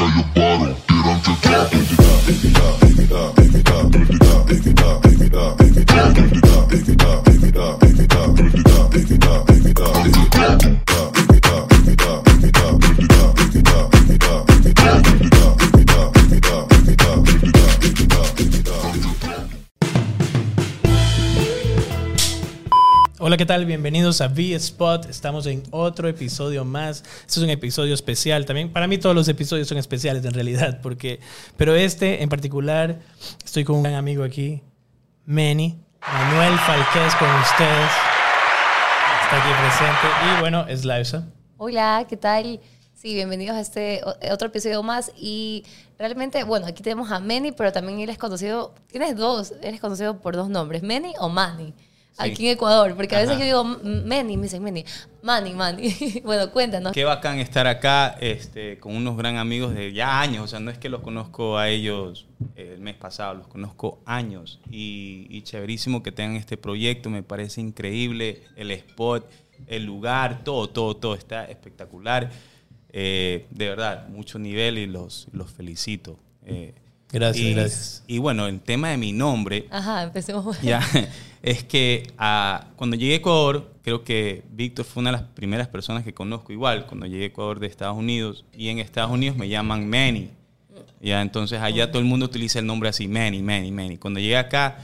Enjoy your bottle, get on your top. Tal? Bienvenidos a V-Spot. Estamos en otro episodio más. Este es un episodio especial. También para mí todos los episodios son especiales en realidad, porque pero este en particular estoy con un gran amigo aquí, Manny, Manuel Falquez con ustedes. Está aquí presente y bueno, es Lausa. Hola, ¿qué tal? Sí, bienvenidos a este o- otro episodio más y realmente, bueno, aquí tenemos a Manny, pero también él es conocido, tienes dos, eres conocido por dos nombres, Manny o Manny, aquí en Ecuador, porque a veces Ajá. yo digo Manny, me dicen Manny, Manny, Manny. bueno, cuéntanos. Qué bacán estar acá este, con unos gran amigos de ya años. O sea, no es que los conozco a ellos eh, el mes pasado, los conozco años. Y, y chéverísimo que tengan este proyecto. Me parece increíble el spot, el lugar, todo, todo, todo está espectacular. Eh, de verdad, mucho nivel y los, los felicito. Eh, Gracias, y- gracias. Y bueno, el tema de mi nombre, Ajá, empecemos. ya, es que ah, cuando llegué a Ecuador, creo que Víctor fue una de las primeras personas que conozco igual, cuando llegué a Ecuador de Estados Unidos, y en Estados Unidos me llaman Manny. Ya, entonces allá todo el mundo utiliza el nombre así, Manny, Manny, Manny. Cuando llegué acá,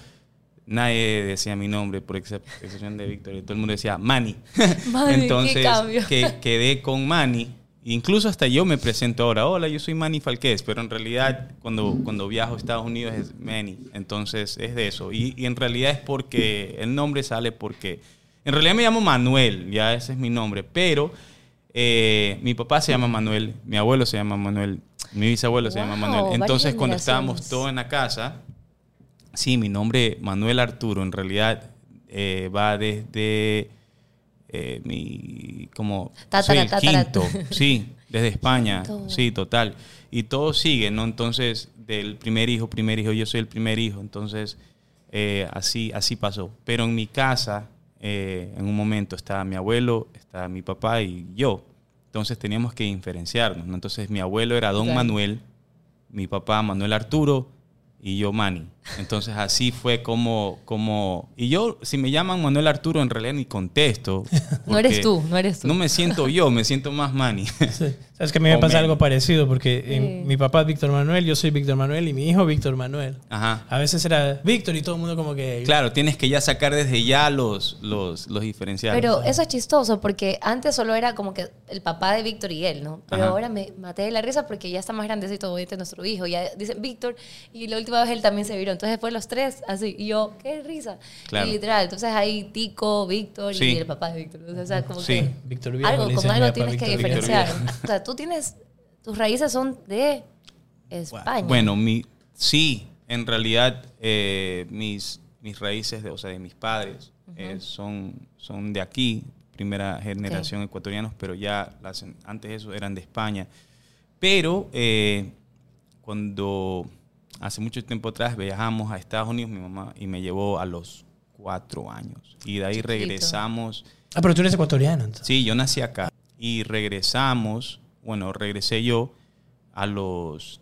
nadie decía mi nombre, por excep- excepción de Víctor, todo el mundo decía Manny. Manny, qué entonces cambio. que- quedé con Manny. Incluso hasta yo me presento ahora, hola, yo soy Manny Falquez, pero en realidad cuando, cuando viajo a Estados Unidos es Manny, entonces es de eso. Y, y en realidad es porque el nombre sale porque, en realidad me llamo Manuel, ya ese es mi nombre, pero eh, mi papá se llama Manuel, mi abuelo se llama Manuel, mi bisabuelo se llama Manuel. Entonces cuando estábamos todos en la casa, sí, mi nombre Manuel Arturo en realidad eh, va desde eh, mi como Tatara, soy el tatara. quinto, sí, desde España, Quinto. sí, total. Y todo sigue, ¿no? Entonces, del primer hijo, primer hijo, yo soy el primer hijo, entonces eh, así, así pasó. Pero en mi casa, eh, en un momento estaba mi abuelo, estaba mi papá y yo. Entonces teníamos que diferenciarnos, ¿no? Entonces mi abuelo era Don. Manuel, mi papá Manuel Arturo y yo Manny. Entonces así fue como, como... Y yo, si me llaman Manuel Arturo, en realidad ni contesto. No eres tú, no eres tú. No me siento yo, me siento más Manny. Sí. Sabes que a mí me O pasa algo parecido porque en- Sí. mi papá es Víctor Manuel, yo soy Víctor Manuel y mi hijo Víctor Manuel. Ajá. A veces era Víctor y todo el mundo como que... Claro, tienes que ya sacar desde ya los, los, los diferenciales. Pero eso es chistoso porque antes solo era como que el papá de Víctor y él, ¿no? Pero Ajá. ahora me maté de la risa porque ya está más grandecito, obviamente nuestro hijo. Ya dicen Víctor y la última vez él también se viró. Entonces después los tres, así. Y yo, qué risa. Claro. Y literal, entonces hay Tico, Víctor Sí. y el papá de Víctor. O sea, como Sí. que Víctor Viejo algo, con tienes que Víctor diferenciar. O sea, tú tienes, tus raíces son de España. Bueno, mi, sí, en realidad eh, mis, mis raíces, de, o sea, de mis padres, eh, son, son de aquí, primera generación ecuatorianos, pero ya las, antes de eso eran de España. Pero eh, cuando hace mucho tiempo atrás viajamos a Estados Unidos, mi mamá, y me llevó a los cuatro años. Y de ahí Chiquito. regresamos. Ah, pero tú eres ecuatoriano. entonces. Sí, yo nací acá. Y regresamos, bueno, regresé yo a los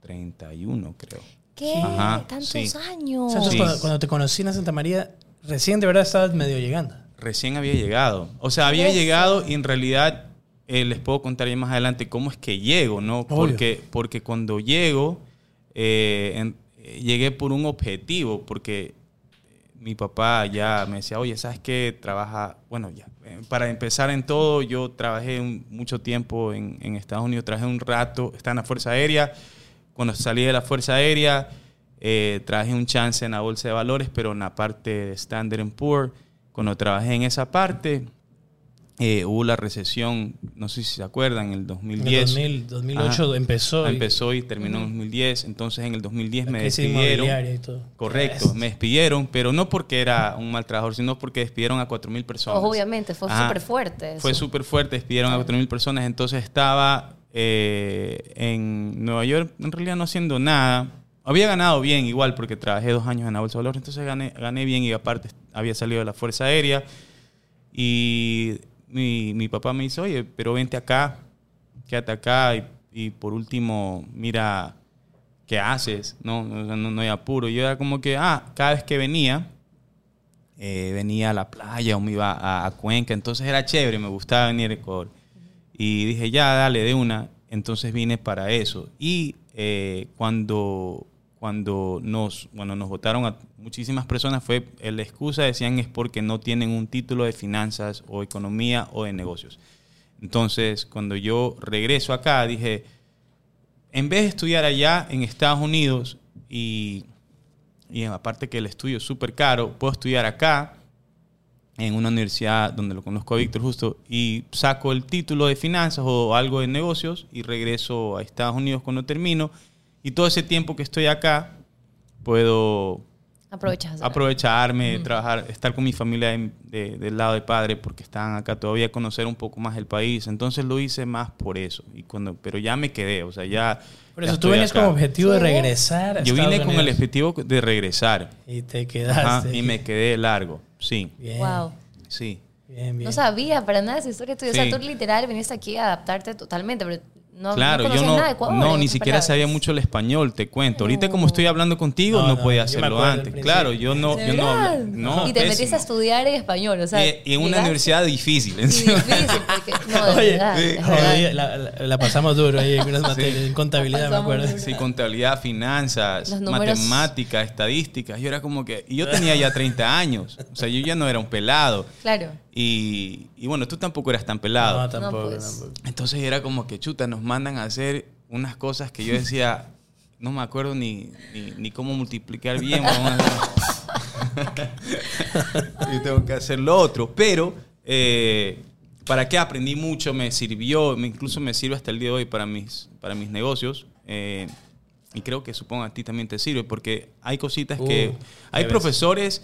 31, creo. ¿Qué? Ajá, Tantos sí. O años. sea, entonces Sí. cuando, cuando te conocí en Santa María, recién de verdad estabas medio llegando. Recién había llegado. O sea, había llegado y en realidad eh, les puedo contar ya más adelante cómo es que llego, ¿no? Porque, porque cuando llego, eh, eh, llegué por un objetivo, porque mi papá ya me decía, oye, ¿sabes qué? Trabaja, bueno, ya, eh, para empezar en todo, yo trabajé mucho tiempo en, en Estados Unidos, trabajé un rato, estaba en la Fuerza Aérea, cuando salí de la Fuerza Aérea, eh, trabajé un chance en la Bolsa de Valores, pero en la parte de Standard Poor's, cuando trabajé en esa parte, eh, hubo la recesión, no sé si se acuerdan, en el En el 2010. 2000, 2008 Ajá. empezó. y- Empezó y terminó en 2010. Entonces en el 2010 la me despidieron. inmobiliaria y todo. Correcto, me despidieron, pero no porque era un mal trabajador, sino porque despidieron a 4.000 personas. Obviamente, fue súper fuerte. Fue súper fuerte, despidieron a 4.000 personas. Entonces estaba eh, en Nueva York, en realidad no haciendo nada. Había ganado bien igual porque trabajé dos años en la Bolsa de Valores, entonces gané, gané bien y aparte había salido de la Fuerza Aérea. Y mi, mi papá me dice, oye, pero vente acá, quédate acá y y por último, mira qué haces, ¿no? No, no, no hay apuro. Yo era como que, ah, cada vez que venía, eh, venía a la playa o me iba a, Cuenca, entonces era chévere, me gustaba venir a Ecuador. Y dije, ya, dale, de una. Entonces vine para eso. Y eh, cuando, cuando nos, bueno, nos votaron a muchísimas personas, fue eh, la excusa, decían, es porque no tienen un título de finanzas o economía o de negocios. Entonces, cuando yo regreso acá, dije, en vez de estudiar allá en Estados Unidos y, y aparte que el estudio es súper caro, puedo estudiar acá en una universidad donde lo conozco a Víctor justo y saco el título de finanzas o algo de negocios y regreso a Estados Unidos cuando termino y todo ese tiempo que estoy acá puedo Aprovechas. aprovecharme, trabajar, estar con mi familia de- de- del lado de padre porque están acá todavía, conocer un poco más el país. Entonces lo hice más por eso. Y cuando, pero ya me quedé, o sea, ya. Por ya eso tú venías como objetivo de regresar. a Yo Estados vine con el objetivo de regresar. Y te Ajá, quedaste. y me quedé largo. Sí, Bien. Wow. sí. Bien, bien. No sabía para nada esa historia tuya. O Sí. sea, tú literal viniste aquí a adaptarte totalmente, pero no, claro, no yo no, nada de Ecuador, no en ni siquiera palabras. sabía mucho el español, te cuento. Ahorita como estoy hablando contigo, No, no, no, podía hacerlo antes. Claro, yo no, ¿De yo no, no, y te metiste a estudiar en español, o sea. Y, y en una universidad difícil. Encima. difícil, porque. No, de Oye, verdad, sí, verdad. la, la- la pasamos duro ahí en unas materias, en contabilidad, me acuerdo. duro. Sí, contabilidad, finanzas, matemáticas, estadísticas. Yo era como que. Y yo tenía ya 30 años. O sea, yo ya no era un pelado. Claro. Y, y bueno, tú tampoco eras tan pelado. No, tampoco, pues. tampoco. Entonces era como que chuta, nos mandan a hacer unas cosas que yo decía. No me acuerdo ni, ni, ni cómo multiplicar bien. vamos a- y tengo que hacer lo otro. Pero, eh, ¿para qué? Aprendí mucho, me sirvió, me- incluso me sirve hasta el día de hoy para mis, para mis negocios. eh, y creo que supongo a ti también te sirve, porque hay cositas que... Uh, Hay ya ves. profesores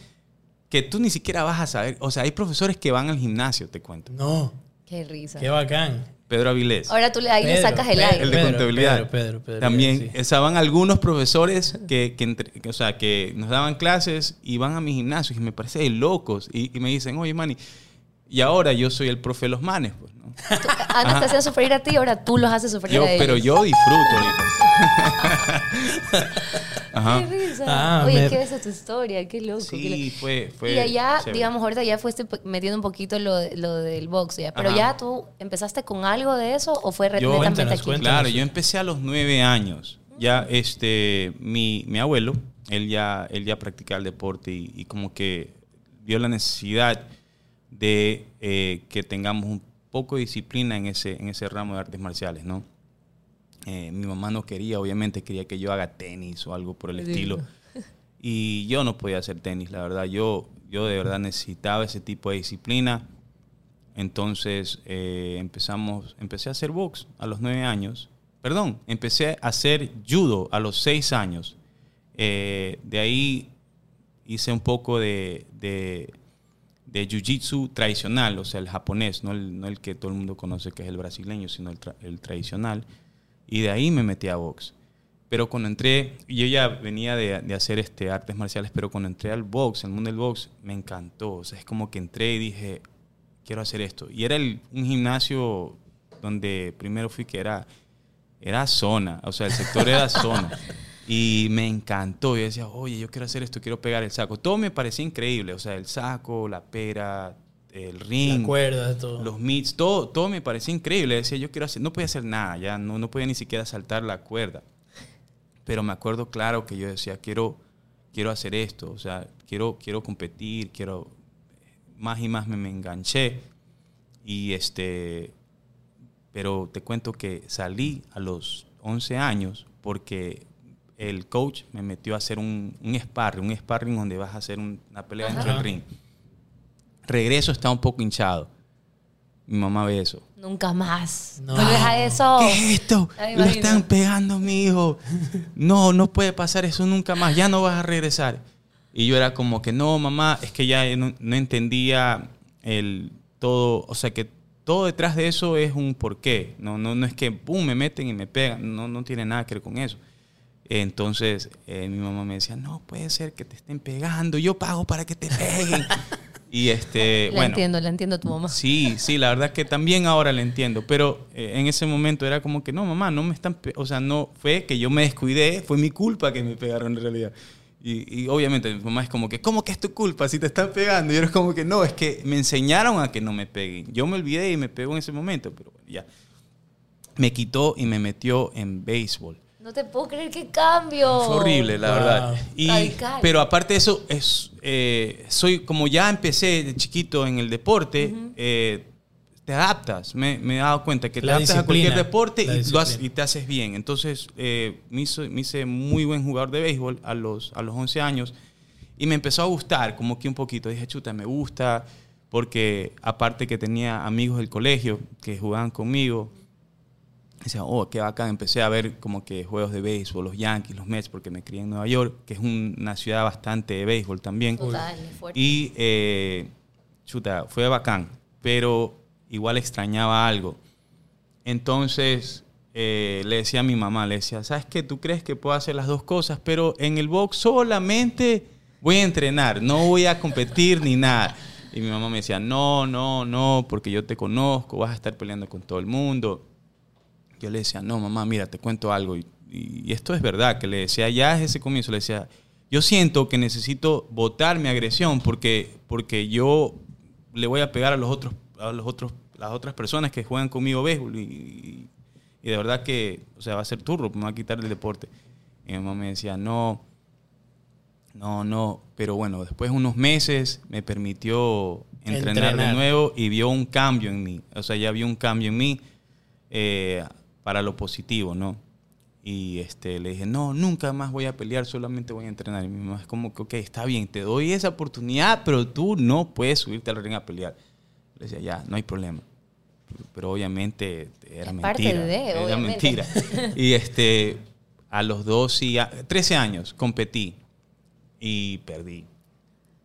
que tú ni siquiera vas a saber. O sea, hay profesores que van al gimnasio, te cuento. No, Qué risa. qué bacán. Pedro Avilés. Ahora tú le, ahí le sacas el Pedro, aire. El de Pedro, contabilidad. Pedro, Pedro, Pedro, También, sí. estaban algunos profesores que, que, entre- que, o sea, que nos daban clases y van a mi gimnasio y me parece de locos. Y, y me dicen, oye, Manny, y ahora yo soy el profe de los manes, pues, ¿no? Antes te hacían sufrir a ti, ahora tú los haces sufrir Yo, a ellos. pero yo disfruto. Ajá. Qué risa. Ah, Oye, me- qué es tu historia, qué loco. qué Sí, loco. fue, fue y allá, chévere. digamos, ahorita ya fuiste metiendo un poquito lo, lo del box, ya. Pero Ajá. ya tú empezaste con algo de eso o fue Cuéntanos, aquí. cuéntanos. Claro, yo empecé a los nueve años. Ya, este, mi, mi abuelo, él ya, él ya practicaba el deporte y, y como que vio la necesidad de eh, que tengamos un poco de disciplina en ese, en ese ramo de artes marciales, ¿no? Eh, mi mamá no quería, obviamente quería que yo haga tenis o algo por el Sí. estilo. Y yo no podía hacer tenis, la verdad. Yo, yo de verdad necesitaba ese tipo de disciplina. Entonces eh, empezamos, empecé a hacer box a los nueve años. Perdón, empecé a hacer judo a los seis años. Eh, de ahí hice un poco de, de, de jiu-jitsu tradicional, o sea, el japonés, no el, no el que todo el mundo conoce que es el brasileño, sino el, tra- el tradicional. Y de ahí me metí a box. Pero cuando entré, yo ya venía de, de hacer este, artes marciales, pero cuando entré al box, al mundo del box, me encantó. O sea, es como que entré y dije, quiero hacer esto. Y era el- un gimnasio donde primero fui que era, era zona, o sea, el sector era zona. Y me encantó. Yo decía, oye, yo quiero hacer esto, quiero pegar el saco. Todo me parecía increíble, o sea, el saco, la pera, el ring cuerda, todo. los meets, todo, todo me parecía increíble. Decía, yo quiero hacer, no podía hacer nada, ya no, no podía ni siquiera saltar la cuerda. Pero me acuerdo claro que yo decía, quiero, quiero hacer esto, o sea, quiero, quiero competir, quiero, más y más me, me enganché. Y este, pero te cuento que salí a los 11 años porque el coach me metió a hacer un, un sparring, un sparring donde vas a hacer un- una pelea dentro del Ajá. ring. Regreso, está un poco hinchado. Mi mamá ve eso. Nunca más. No. Vuelves a eso. ¿Qué es esto? Ay, Lo están pegando mi hijo. No, no puede pasar eso nunca más. Ya no vas a regresar. Y yo era como que no, mamá, es que ya no, no entendía el todo, o sea que todo detrás de eso es un porqué. No, no, no es que pum, me meten y me pegan. No, no tiene nada que ver con eso. Entonces eh, mi mamá me decía, no puede ser que te estén pegando, yo pago para que te peguen. Y este, La bueno, entiendo, la entiendo a tu mamá. Sí, sí, la verdad que también ahora la entiendo, pero eh, en ese momento era como que no, mamá, no me están, pe-". o sea, no fue que yo me descuidé, fue mi culpa que me pegaron en realidad. Y, y obviamente mi mamá es como que, ¿cómo que es tu culpa si te están pegando? Y yo era como que no, es que me enseñaron a que no me peguen. Yo me olvidé y me pegó en ese momento, pero bueno, ya. Me quitó y me metió en béisbol. No te puedo creer qué cambio. Fue horrible, la Wow. verdad. Y, Radical. pero aparte de eso, es, eh, soy como ya empecé de chiquito en el deporte, eh, te adaptas. Me, me he dado cuenta que te La adaptas a cualquier deporte y, lo haces- disciplina. y te haces bien. Entonces, eh, me, hizo- me hice muy buen jugador de béisbol a los, a los 11 años y me empezó a gustar, como que un poquito. Dije, chuta, me gusta, porque aparte que tenía amigos del colegio que jugaban conmigo, decía, oh, qué bacán. Empecé a ver como que juegos de béisbol, los Yankees, los Mets, porque me crié en Nueva York, que es un- una ciudad bastante de béisbol también. Total, fuerte. Y, eh, chuta, fue bacán, pero igual extrañaba algo. Entonces, eh, le decía a mi mamá, le decía, ¿sabes qué? Tú crees que puedo hacer las dos cosas, pero en el box solamente voy a entrenar, no voy a competir ni nada. Y mi mamá me decía, no, no, no, porque yo te conozco, vas a estar peleando con todo el mundo. Yo le decía, no, mamá, mira, te cuento algo. Y, y esto es verdad, que le decía ya desde ese comienzo, le decía, yo siento que necesito botar mi agresión porque, porque yo le voy a pegar a los otros, a los otros, las otras personas que juegan conmigo béisbol y, de verdad que, o sea, va a ser turro, me va a quitar el deporte. Y mi mamá me decía, no, no, no, pero bueno, después de unos meses me permitió entrenar, de nuevo y vio un cambio en mí, o sea, ya vio un cambio en mí. Eh, para lo positivo, ¿no? Y este, le dije, no, nunca más voy a pelear, solamente voy a entrenar. Y mi mamá es como que, ok, está bien, te doy esa oportunidad, pero tú no puedes subirte al ring a pelear. Le decía, ya, no hay problema. Pero obviamente era mentira. de, era obviamente. mentira. Y este, a los 12, y a- 13 años competí y perdí.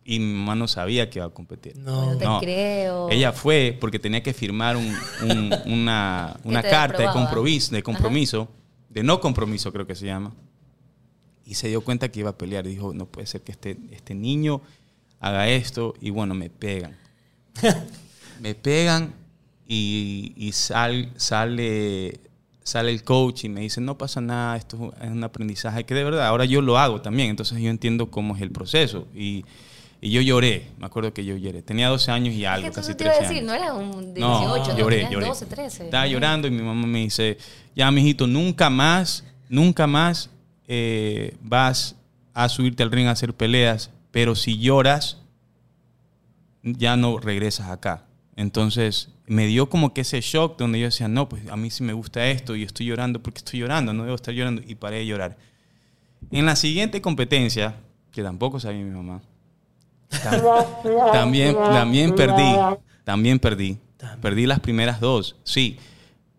Y mi mamá no sabía que iba a competir. No. No te creo. Ella fue porque tenía que firmar un- un- una, una carta de compromiso, de compromiso, de no compromiso creo que se llama. Y se dio cuenta que iba a pelear. Dijo, no puede ser que este, este niño haga esto. Y bueno, me pegan. me pegan y, y sal- sale, sale el coach y me dice, no pasa nada, esto es un aprendizaje que de verdad, ahora yo lo hago también, entonces yo entiendo cómo es el proceso. Y, y yo lloré, me acuerdo que yo lloré. Tenía 12 años y Es algo, que casi eso te iba a 13 decir, años. no era un de No, 18, no, lloré, lloré. 12, 13. Estaba llorando y mi mamá me dice, ya, mijito, nunca más, nunca más eh, vas a subirte al ring a hacer peleas, pero si lloras, ya no regresas acá. Entonces me dio como que ese shock donde yo decía, no, pues a mí sí me gusta esto y estoy llorando porque estoy llorando, no debo estar llorando y paré de llorar. En la siguiente competencia, que tampoco sabía mi mamá, también, también perdí, también perdí. Perdí las primeras dos, sí.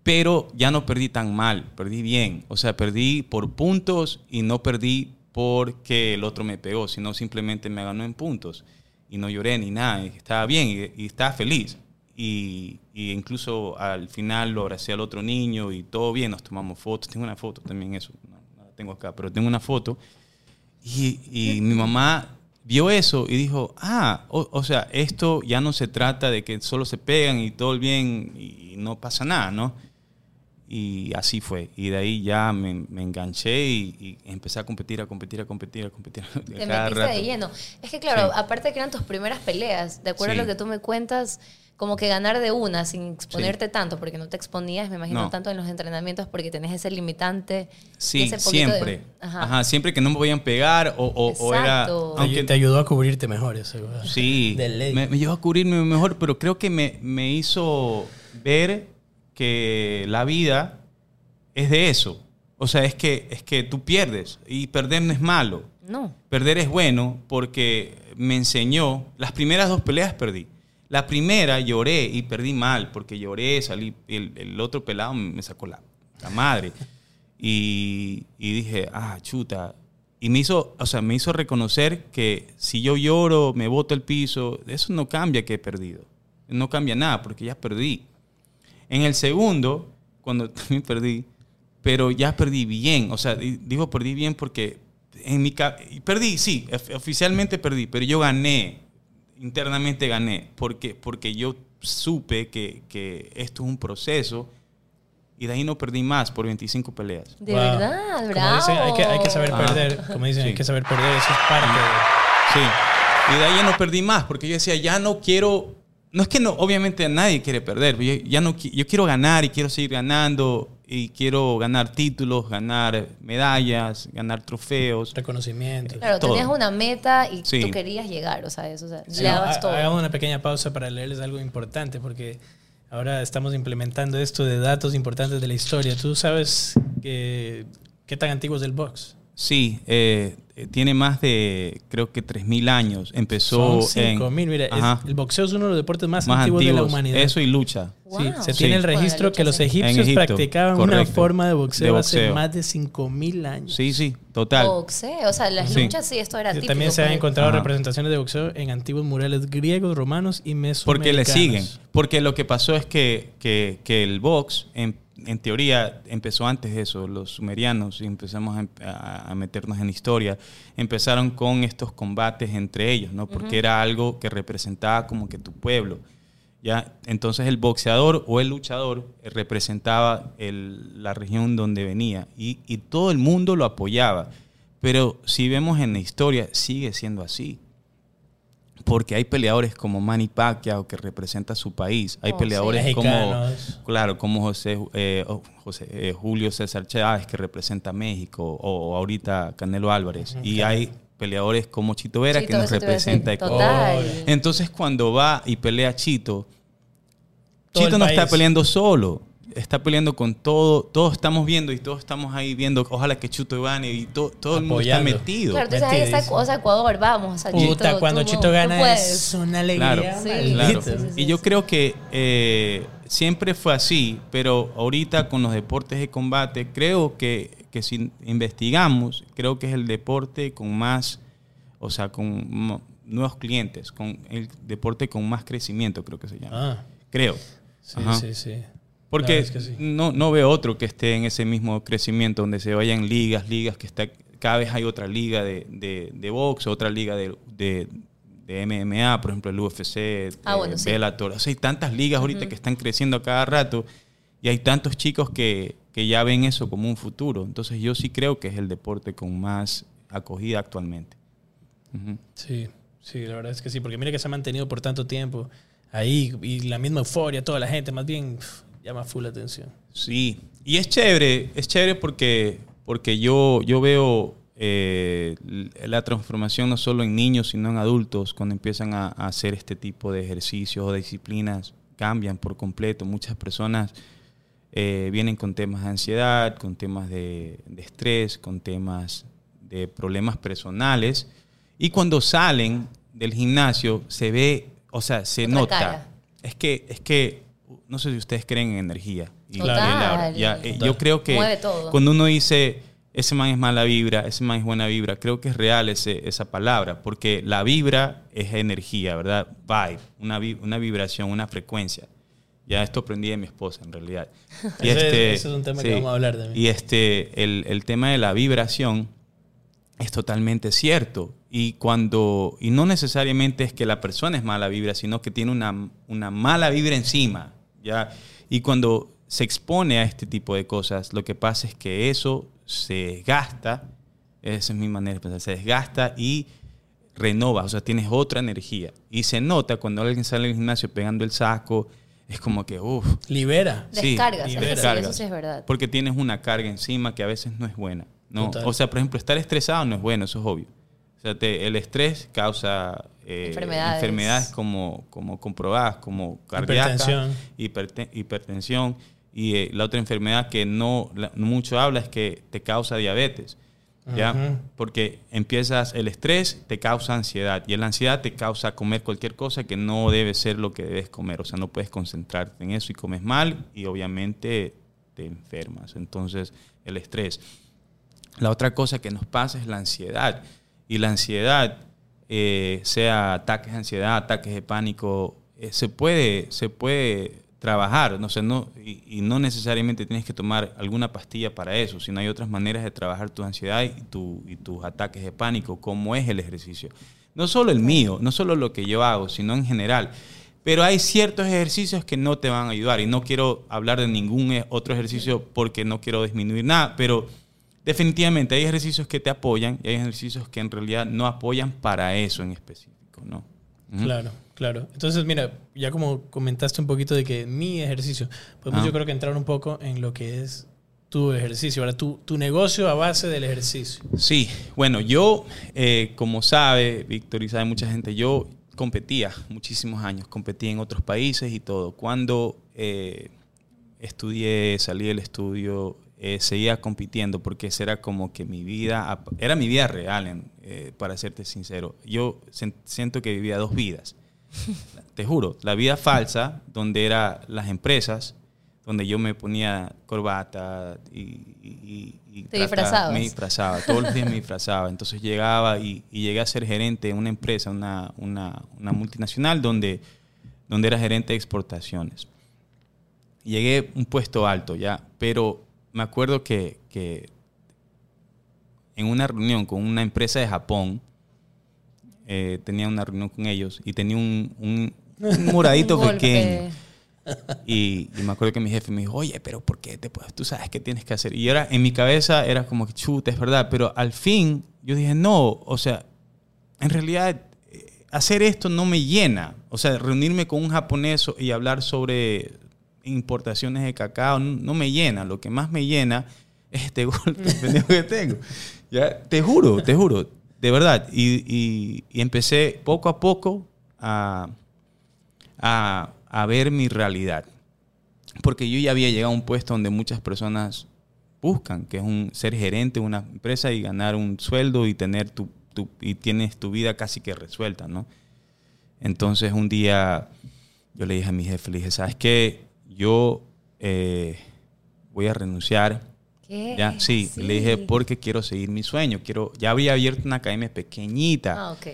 Pero ya no perdí tan mal, perdí bien. O sea, perdí por puntos y no perdí porque el otro me pegó, sino simplemente me ganó en puntos. Y no lloré ni nada, estaba bien y, y estaba feliz. Y, y incluso al final lo abracé al otro niño y todo bien, nos tomamos fotos. Tengo una foto también, eso, no, no la tengo acá, pero tengo una foto. Y, y mi mamá vio eso y dijo, ah, o, o sea, esto ya no se trata de que solo se pegan y todo el bien y, no pasa nada, ¿no? Y así fue. Y de ahí ya me, me enganché y, y empecé a competir, a competir, a competir, a competir. Te metiste de lleno. Es que claro, Sí. aparte que eran tus primeras peleas, de acuerdo Sí. a lo que tú me cuentas, como que ganar de una sin exponerte tanto, porque no te exponías, me imagino, No. tanto en los entrenamientos porque tenés ese limitante. Sí, ese poquito de- siempre. Ajá. Ajá. siempre que no me podían pegar o, o- o era... Aunque te ayudó a cubrirte mejor eso. güey. Sí, De ley. me, me llevó a cubrirme mejor, pero creo que me, me hizo ver que la vida es de eso. O sea, es que, es que tú pierdes y perder no es malo. No. Perder es bueno porque me enseñó, las primeras dos peleas perdí. La primera lloré y perdí mal porque lloré, salí, el, otro pelado me sacó la, la madre. Y, y dije, ah, chuta. Y me hizo, o sea, me hizo reconocer que si yo lloro, me boto el piso, eso no cambia que he perdido. No cambia nada porque ya perdí. En el segundo, cuando también perdí, pero ya perdí bien. O sea, di- digo perdí bien porque en mi perdí, sí, of- oficialmente perdí, pero yo gané internamente gané? Porque, porque yo supe que, que esto es un proceso y de ahí no perdí más por 25 peleas. De Wow. verdad, Como bravo. dicen, hay que, hay que saber Ajá. perder. Como dicen, hay Sí. que saber perder. Eso es parte de... Sí. Y de ahí ya no perdí más, porque yo decía, ya no quiero. No es que no, obviamente nadie quiere perder, yo, ya no, yo quiero ganar y quiero seguir ganando y quiero ganar títulos, ganar medallas, ganar trofeos. reconocimiento. Claro, todo. tenías una meta y Sí. tú querías llegar, o sea, eso, o sea, Sí, no, todo. Hagamos una pequeña pausa para leerles algo importante, porque ahora estamos implementando esto de datos importantes de la historia. ¿Tú sabes que- qué tan antiguo es el box? Sí, eh, tiene más de, creo que 3.000 años. Empezó Son en... 5.000. Mira, es- el boxeo es uno de los deportes más, más antiguos, de la antiguos. humanidad. Eso y lucha. Wow. Sí, se Sí. tiene el registro que los egipcios Egipto, practicaban una correcto. forma de boxeo, De hace boxeo. más de 5.000 años. Sí, sí, total. Boxeo, o sea, las Sí. luchas sí, esto era típico. También se han encontrado Ajá. representaciones de boxeo en antiguos murales griegos, romanos y Porque le mesoamericanos. siguen. Porque lo que pasó es que, que- que el box, en, en teoría, empezó antes de eso. Los sumerianos, y empezamos a, em, a- meternos en historia, empezaron con estos combates entre ellos, ¿no? Porque era algo que representaba como que tu pueblo. ¿ya? Entonces el boxeador o el luchador eh, representaba el- la región donde venía y, y todo el mundo lo apoyaba. Pero si vemos en la historia, sigue siendo así porque hay peleadores como Manny Pacquiao que representa su país, hay Oh, peleadores sí. como claro, como José, eh, oh, José, eh, Julio César Chávez que representa a México o, o ahorita Canelo Álvarez. Y hay peleadores como Chito Vera Chito, que nos representa a Ecuador. Entonces cuando va y pelea Chito, Todo Chito no está peleando solo, está peleando con todo, todos estamos viendo y todos estamos ahí viendo, ojalá que Chito gane y to- todo el mundo está metido. Claro, está Metidísimo. o sea, Ecuador, vamos. O sea, Puta, Chito, cuando tú- Chito tú gana es una alegría. Claro, Sí. Claro. sí, sí, sí, y yo sí. creo que eh, siempre fue así, pero ahorita con los deportes de combate, creo que, que si investigamos, creo que es el deporte con más, o sea, con nuevos clientes, con el deporte con más crecimiento, creo que se llama. Ah, Creo. sí, Ajá. sí, sí. Porque La verdad es que sí. no, no veo otro que esté en ese mismo crecimiento, donde se vayan ligas, ligas, que está, cada vez hay otra liga de, de, de box, otra liga de, de, de MMA, por ejemplo el UFC, Ah, eh, bueno, sí. Bellator. O sea, hay tantas ligas ahorita que están creciendo a cada rato y hay tantos chicos que, que ya ven eso como un futuro. Entonces yo sí creo que es el deporte con más acogida actualmente. Sí, sí, la verdad es que sí, porque mira que se ha mantenido por tanto tiempo ahí y la misma euforia, toda la gente, más bien llama full la atención. Sí, y es chévere, es chévere porque, porque yo, yo veo eh, la transformación no solo en niños, sino en adultos, cuando empiezan a, a hacer este tipo de ejercicios o disciplinas, cambian por completo. Muchas personas eh, vienen con temas de ansiedad, con temas de, de estrés, con temas de problemas personales, y cuando salen del gimnasio se ve, o sea, se Otra nota. cara. Es que, es que, no sé si ustedes creen en energía. Y- Total. y Laura, ya, eh, yo creo que Mueve todo. cuando uno dice, ese man es mala vibra, ese man es buena vibra, creo que es real ese, esa palabra, porque la vibra es energía, ¿verdad? Vibe, una, una vibración, una frecuencia. Ya esto aprendí de mi esposa, en realidad. Y Ese- este, ese es un tema que vamos a hablar también. Y este, el, el tema de la vibración es totalmente cierto. Y cuando, y no necesariamente es que la persona es mala vibra, sino que tiene una, una mala vibra encima. ¿Ya? Y cuando se expone a este tipo de cosas, lo que pasa es que eso se desgasta, esa es mi manera de pensar, se desgasta y renova, o sea, tienes otra energía. Y se nota cuando alguien sale del gimnasio pegando el saco, es como que, uff, Libera. Sí, Descargas, y es que sí, descargas. eso sí es verdad. porque tienes una carga encima que a veces no es buena. ¿no? Total. O sea, por ejemplo, estar estresado no es bueno, eso es obvio. O sea, te- el estrés causa eh, Enfermedades. enfermedades como, como comprobadas, como cardíaca, Hipertensión. hiperte- hipertensión. Y eh, la otra enfermedad que no, la- mucho habla es que te causa diabetes. ¿ya? Porque empiezas, el estrés te causa ansiedad y la ansiedad te causa comer cualquier cosa que no debe ser lo que debes comer. O sea, no puedes concentrarte en eso y comes mal y obviamente te enfermas. Entonces, el estrés. La otra cosa que nos pasa es la ansiedad. Y la ansiedad, eh, sea ataques de ansiedad, ataques de pánico, eh, se, puede, se puede trabajar. No sé, no, y, no necesariamente tienes que tomar alguna pastilla para eso, sino hay otras maneras de trabajar tu ansiedad y, y tus ataques de pánico, como es el ejercicio. No solo el mío, no solo lo que yo hago, sino en general. Pero hay ciertos ejercicios que no te van a ayudar y no quiero hablar de ningún e- otro ejercicio porque no quiero disminuir nada, pero definitivamente hay ejercicios que te apoyan y hay ejercicios que en realidad no apoyan para eso en específico, ¿no? Claro, claro. Entonces, mira, ya como comentaste un poquito de que mi ejercicio, pues Ah. yo creo que entrar un poco en lo que es tu ejercicio, ahora tu, tu negocio a base del ejercicio. Sí, bueno, yo, eh, como sabe, Víctor, y sabe mucha gente, yo competía muchísimos años, competí en otros países y todo. Cuando eh, estudié, salí del estudio, eh, seguía compitiendo porque esa era como que mi vida, era mi vida real, en- eh, para serte sincero. Yo siento que vivía dos vidas. Te juro, la vida falsa, donde eran las empresas, donde yo me ponía corbata y... y- y- y Te disfrazabas. Me disfrazaba, todos los días me disfrazaba. Entonces llegaba y, y llegué a ser gerente de una empresa, una, una, una multinacional, donde, donde era gerente de exportaciones. Llegué a un puesto alto ya, pero me acuerdo que, que en una reunión con una empresa de Japón, eh, tenía una reunión con ellos y tenía un, un, un moradito Un golpe. pequeño. Y, y me acuerdo que mi jefe me dijo, oye, pero ¿por qué te puedes? Tú sabes qué tienes que hacer. Y era, en mi cabeza era como que chuta, es verdad. Pero al fin yo dije, no, o sea, en realidad eh, hacer esto no me llena. O sea, reunirme con un japonés y hablar sobre importaciones de cacao no, no me llena. Lo que más me llena es este golpe pendejo que tengo. ¿Ya? Te juro, te juro, de verdad. Y, y- y empecé poco a poco a, a, a ver mi realidad. Porque yo ya había llegado a un puesto donde muchas personas buscan, que es un ser gerente de una empresa y ganar un sueldo y tener tu, tu- y tienes tu vida casi que resuelta, ¿no? Entonces un día yo le dije a mi jefe, le dije, ¿sabes qué? Yo eh, voy a renunciar. ¿Qué? Ya, sí, le dije porque quiero seguir mi sueño. Quiero, ya había abierto una academia pequeñita Ah, ok.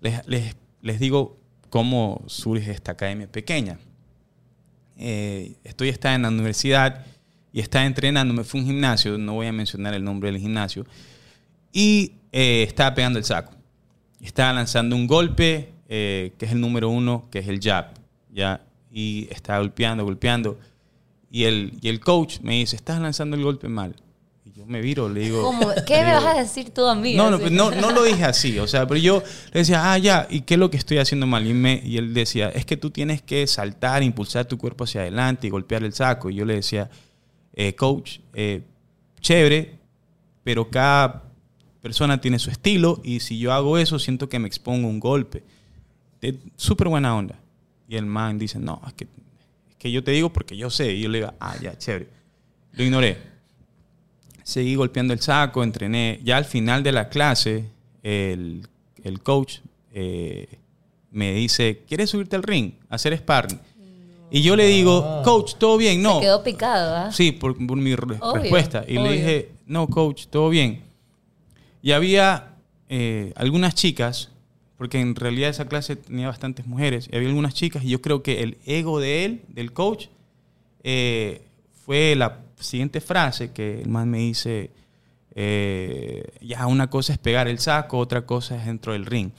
les, les- les digo cómo surge esta academia pequeña. Eh, estoy estaba en la universidad y estaba entrenando, me fui a un gimnasio, no voy a mencionar el nombre del gimnasio, y eh, estaba pegando el saco. Estaba lanzando un golpe, eh, que es el número uno, que es el jab, ¿ya? Y estaba golpeando, golpeando. Y el, y el coach me dice, estás lanzando el golpe mal. Y yo me viro, le digo... ¿Cómo? ¿Qué me digo, vas a decir tú a mí? no, no, pues no, no lo dije así, o sea, pero yo le decía, ah, ya, ¿y qué es lo que estoy haciendo mal? Y, me- y él decía, es que tú tienes que saltar, impulsar tu cuerpo hacia adelante y golpear el saco. Y yo le decía, eh, coach, eh, chévere, pero cada persona tiene su estilo y si yo hago eso siento que me expongo a un golpe. De súper buena onda. Y el man dice, no, es que, es que yo te digo porque yo sé. Y yo le digo, ah, ya, chévere. Lo ignoré seguí golpeando el saco, entrené. Ya al final de la clase, el, el coach eh, me dice, ¿quieres subirte al ring? a Hacer sparring. Y yo le digo, coach, todo bien, no. Se quedó picado, ¿ah? Sí, por, por mi re- Obvio, respuesta. Y le dije, no, coach, todo bien. Y había eh, algunas chicas, porque en realidad esa clase tenía bastantes mujeres, y había algunas chicas, y yo creo que el ego de él, del coach, eh, fue la siguiente frase que el man me dice, eh, ya una cosa es pegar el saco, otra cosa es dentro del ring.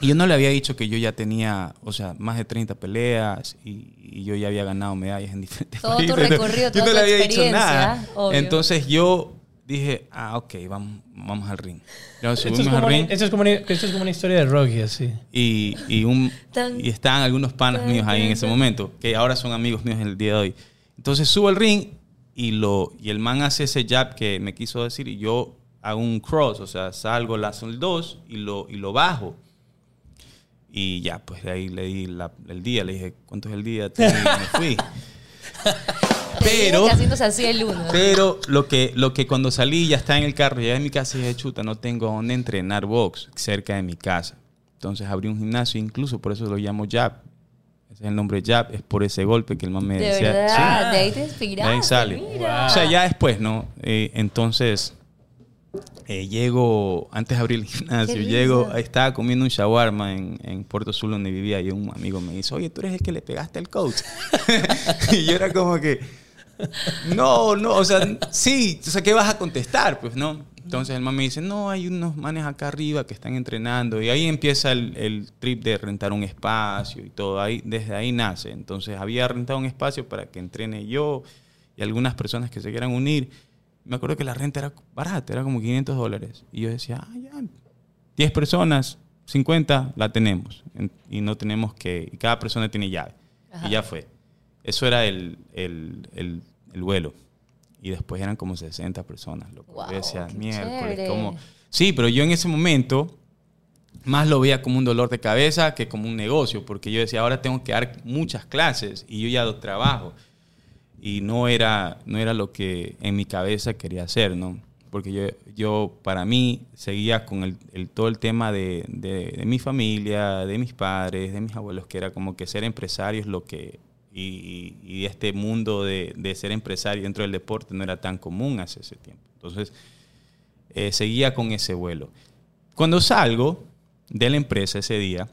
Y yo no le había dicho que yo ya tenía, o sea, más de 30 peleas y, y yo ya había ganado medallas en diferentes Todo tu países. recorrido, yo toda no tu le había dicho nada. obvio. Entonces yo dije, ah, ok, vamos, vamos al ring. Ya Esto es, subimos como al una, ring esto, es como una, esto es como una historia de Rocky, así. y, y, un, y estaban algunos panas míos ahí en ese momento, que ahora son amigos míos en el día de hoy. Entonces subo al ring y, lo, y el man hace ese jab que me quiso decir y yo hago un cross, o sea, salgo, lazo el 2 y lo, y lo bajo. Y ya, pues de ahí le di la- el día, le dije, ¿cuánto es el día? Y me fui. Pero... Así el uno. Pero lo que, lo que cuando salí ya estaba en el carro, ya en mi casa y dije, chuta, no tengo dónde entrenar box cerca de mi casa. Entonces abrí un gimnasio, incluso por eso lo llamo Jab. Ese es el nombre Jab, es por ese golpe que el man me De decía. verdad, Sí, de ahí te de inspiraste. ahí sale. Mira. O sea, ya después, ¿no? Eh, entonces, eh, llego, antes de abrir el gimnasio, llego, estaba comiendo un shawarma en, en Puerto Sur donde vivía y un amigo me dice, oye, tú eres el que le pegaste al coach. y yo era como que, no, no, o sea, sí, o sea, ¿qué vas a contestar? Pues no. Entonces el man me dice, no, hay unos manes acá arriba que están entrenando. Y ahí empieza el, el trip de rentar un espacio y todo. Ahí, desde ahí nace. Entonces había rentado un espacio para que entrene yo y algunas personas que se quieran unir. Me acuerdo que la renta era barata, era como 500 dólares. Y yo decía, ah, ya, 10 personas, 50, la tenemos. En- Y no tenemos que, y cada persona tiene llave. Ajá. Y ya fue. Eso era el, el, el, el vuelo. Y después eran como 60 personas. Loco. Guau, yo decía, miércoles. ¿cómo? Sí, pero yo en ese momento más lo veía como un dolor de cabeza que como un negocio, porque yo decía, ahora tengo que dar muchas clases y yo ya do trabajo. Y no era, no era lo que en mi cabeza quería hacer, ¿no? Porque yo, yo para mí, seguía con el, el- todo el tema de, de- de mi familia, de mis padres, de mis abuelos, que era como que ser empresario es lo que... Y, este mundo de, de ser empresario dentro del deporte no era tan común hace ese tiempo. Entonces, eh, seguía con ese vuelo. Cuando salgo de la empresa ese día,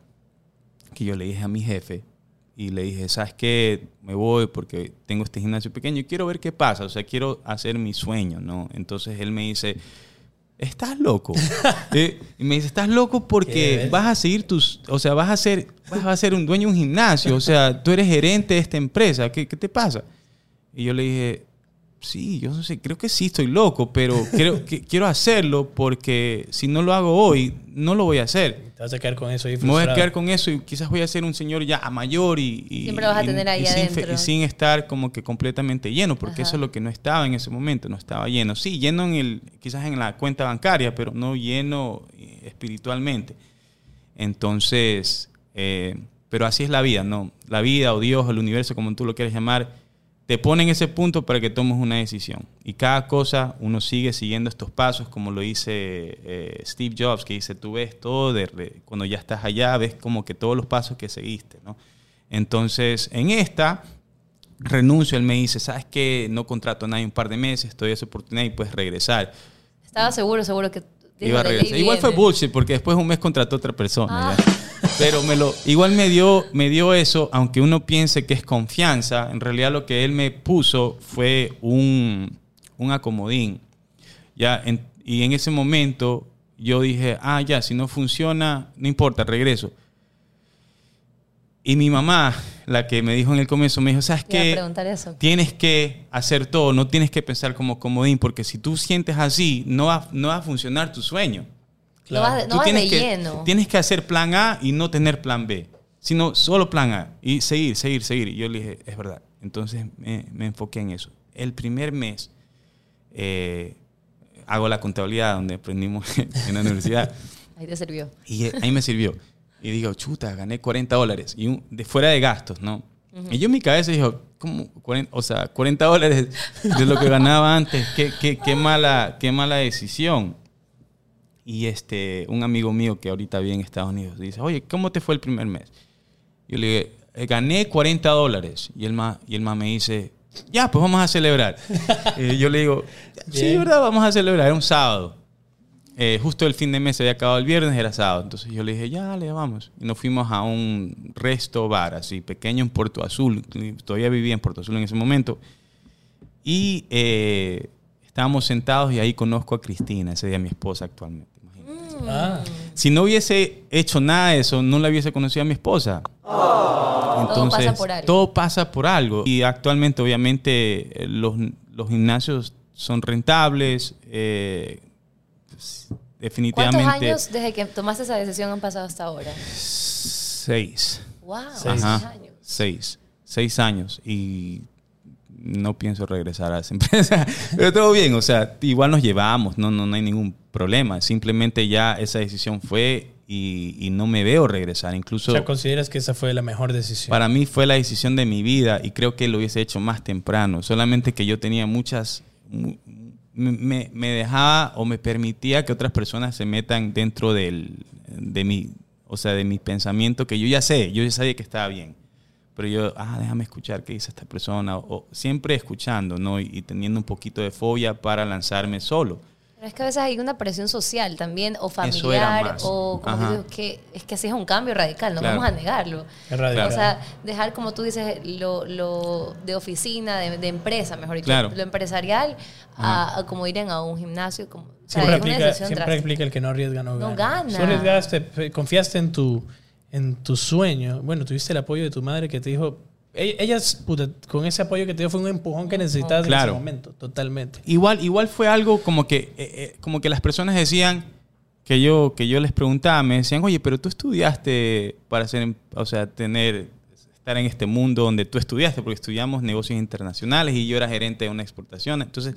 que yo le dije a mi jefe y le dije, ¿sabes qué? Me voy porque tengo este gimnasio pequeño y quiero ver qué pasa, o sea, quiero hacer mi sueño, ¿no? Entonces él me dice, ¿estás loco? Y me dice, ¿estás loco ¿Qué porque vas a seguir tus, o sea, vas a ser, vas a ser un dueño de un gimnasio, o sea, tú eres gerente de esta empresa, ¿qué, qué te pasa? Y yo le dije, sí, yo no sé, creo que sí estoy loco, pero creo que quiero hacerlo porque si no lo hago hoy, no lo voy a hacer. Te vas a quedar con eso ahí Me voy a quedar con eso y quizás voy a ser un señor ya mayor y... y- Siempre vas a y- tener ahí y sin, adentro. y sin estar como que completamente lleno, porque Ajá. eso es lo que no estaba en ese momento, no estaba lleno. Sí, lleno en el, quizás en la cuenta bancaria, pero no lleno eh, espiritualmente. Entonces, eh, pero así es la vida, ¿no? La vida o Dios o el universo, como tú lo quieras llamar, te pone en ese punto para que tomes una decisión. Y cada cosa uno sigue siguiendo estos pasos, como lo dice eh, Steve Jobs, que dice, tú ves todo, de cuando ya estás allá, ves como que todos los pasos que seguiste, ¿no? Entonces, en esta, renuncio, él me dice, ¿sabes qué? No contrato a nadie un par de meses, estoy esa oportunidad y puedes regresar. Estaba seguro, seguro que... Iba a regresar. Igual fue bullshit porque después un mes contrató a otra persona. Ah. Pero me lo, igual me dio, me dio eso, aunque uno piense que es confianza, en realidad lo que él me puso fue un, un acomodín. Ya, en- y en ese momento yo dije, ah, ya, si no funciona, no importa, regreso. Y mi mamá, la que me dijo en el comienzo, me dijo, ¿sabes qué? Tienes que hacer todo, no tienes que pensar como comodín, porque si tú sientes así, no va, no va a funcionar tu sueño. No vas de, no vas de tienes que, lleno. Tienes que hacer plan A y no tener plan B, sino solo plan A y seguir, seguir, seguir. Y yo le dije, es verdad. Entonces me, me enfoqué en eso. El primer mes eh, hago la contabilidad donde aprendimos en la universidad Ahí te sirvió. y ahí me sirvió. Y digo, chuta, gané 40 dólares. Y un- de fuera de gastos, ¿no? Y yo en mi cabeza dijo, ¿cómo? 40, o sea, 40 dólares de lo que ganaba antes. Qué, qué, qué mala, qué mala decisión. Y este, un amigo mío que ahorita vive en Estados Unidos dice, oye, ¿cómo te fue el primer mes? Yo le dije, "Eh, gané 40 dólares. Y el ma, y el me dice, ya, pues vamos a celebrar. y yo le digo, sí. ¿verdad? Vamos a celebrar. Era un sábado. Eh, justo el fin de mes se había acabado el viernes, era sábado. Entonces yo le dije, ya, le vamos. Y nos fuimos a un resto bar así, pequeño en Puerto Azul. Todavía vivía en Puerto Azul en ese momento. Y eh, estábamos sentados y ahí conozco a Cristina, ese día mi esposa actualmente. imagínate. Ah, Si no hubiese hecho nada de eso, no la hubiese conocido a mi esposa. Todo pasa por algo. todo pasa por algo. Y actualmente, obviamente, eh, los, los gimnasios son rentables. eh, pues, ¿Cuántos definitivamente. años desde que tomaste esa decisión han pasado hasta ahora? Seis. Wow, Seis. seis Ajá. años. Seis. Seis años. Y no pienso regresar a esa empresa. Pero todo bien, o sea, igual nos llevamos, no, no, no hay ningún problema. Simplemente ya esa decisión fue y, y no me veo regresar. Incluso o sea, consideras que esa fue la mejor decisión. para mí fue la decisión de mi vida y creo que lo hubiese hecho más temprano. Solamente que yo tenía muchas... mu- Me, me dejaba o me permitía que otras personas se metan dentro del, de mi, o sea, de mi pensamiento que yo ya sé, yo ya sabía que estaba bien. Pero yo, ah, déjame escuchar qué dice esta persona. O, o siempre escuchando, ¿no? Y, y teniendo un poquito de fobia para lanzarme solo. Pero es que a veces hay una presión social también, o familiar, o como que, digo, que es que así es un cambio radical, no Claro. vamos a negarlo. Es radical. O sea, dejar, como tú dices, lo, lo de oficina, de, de empresa, mejor dicho, Claro. lo empresarial, a, a como irían a un gimnasio. Como, o sea, Siempre, es una aplica, decisión siempre aplica el que no arriesga, no, No gana. gana. Tú arriesgaste, confiaste en tu, en tu sueño. Bueno, tuviste el apoyo de tu madre que te dijo... e- Ella, puta, con ese apoyo que te dio fue un empujón que necesitabas en Claro. ese momento, totalmente. Igual, igual fue algo como que, eh, eh, como que las personas decían que yo, que yo les preguntaba, me decían, oye, pero tú estudiaste para ser, em- o sea, tener, estar en este mundo donde tú estudiaste, porque estudiamos negocios internacionales y yo era gerente de una exportación. Entonces,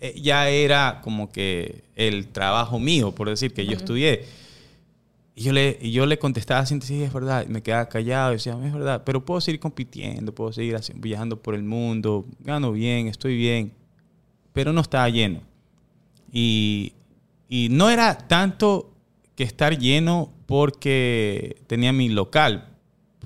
eh, ya era como que el trabajo mío, por decir, que yo estudié. Y yo le, y yo le contestaba así, sí, es verdad. Me quedaba callado y decía, es verdad, pero puedo seguir compitiendo, puedo seguir así, viajando por el mundo, gano bien, estoy bien, pero no estaba lleno. Y, y no era tanto que estar lleno porque tenía mi local.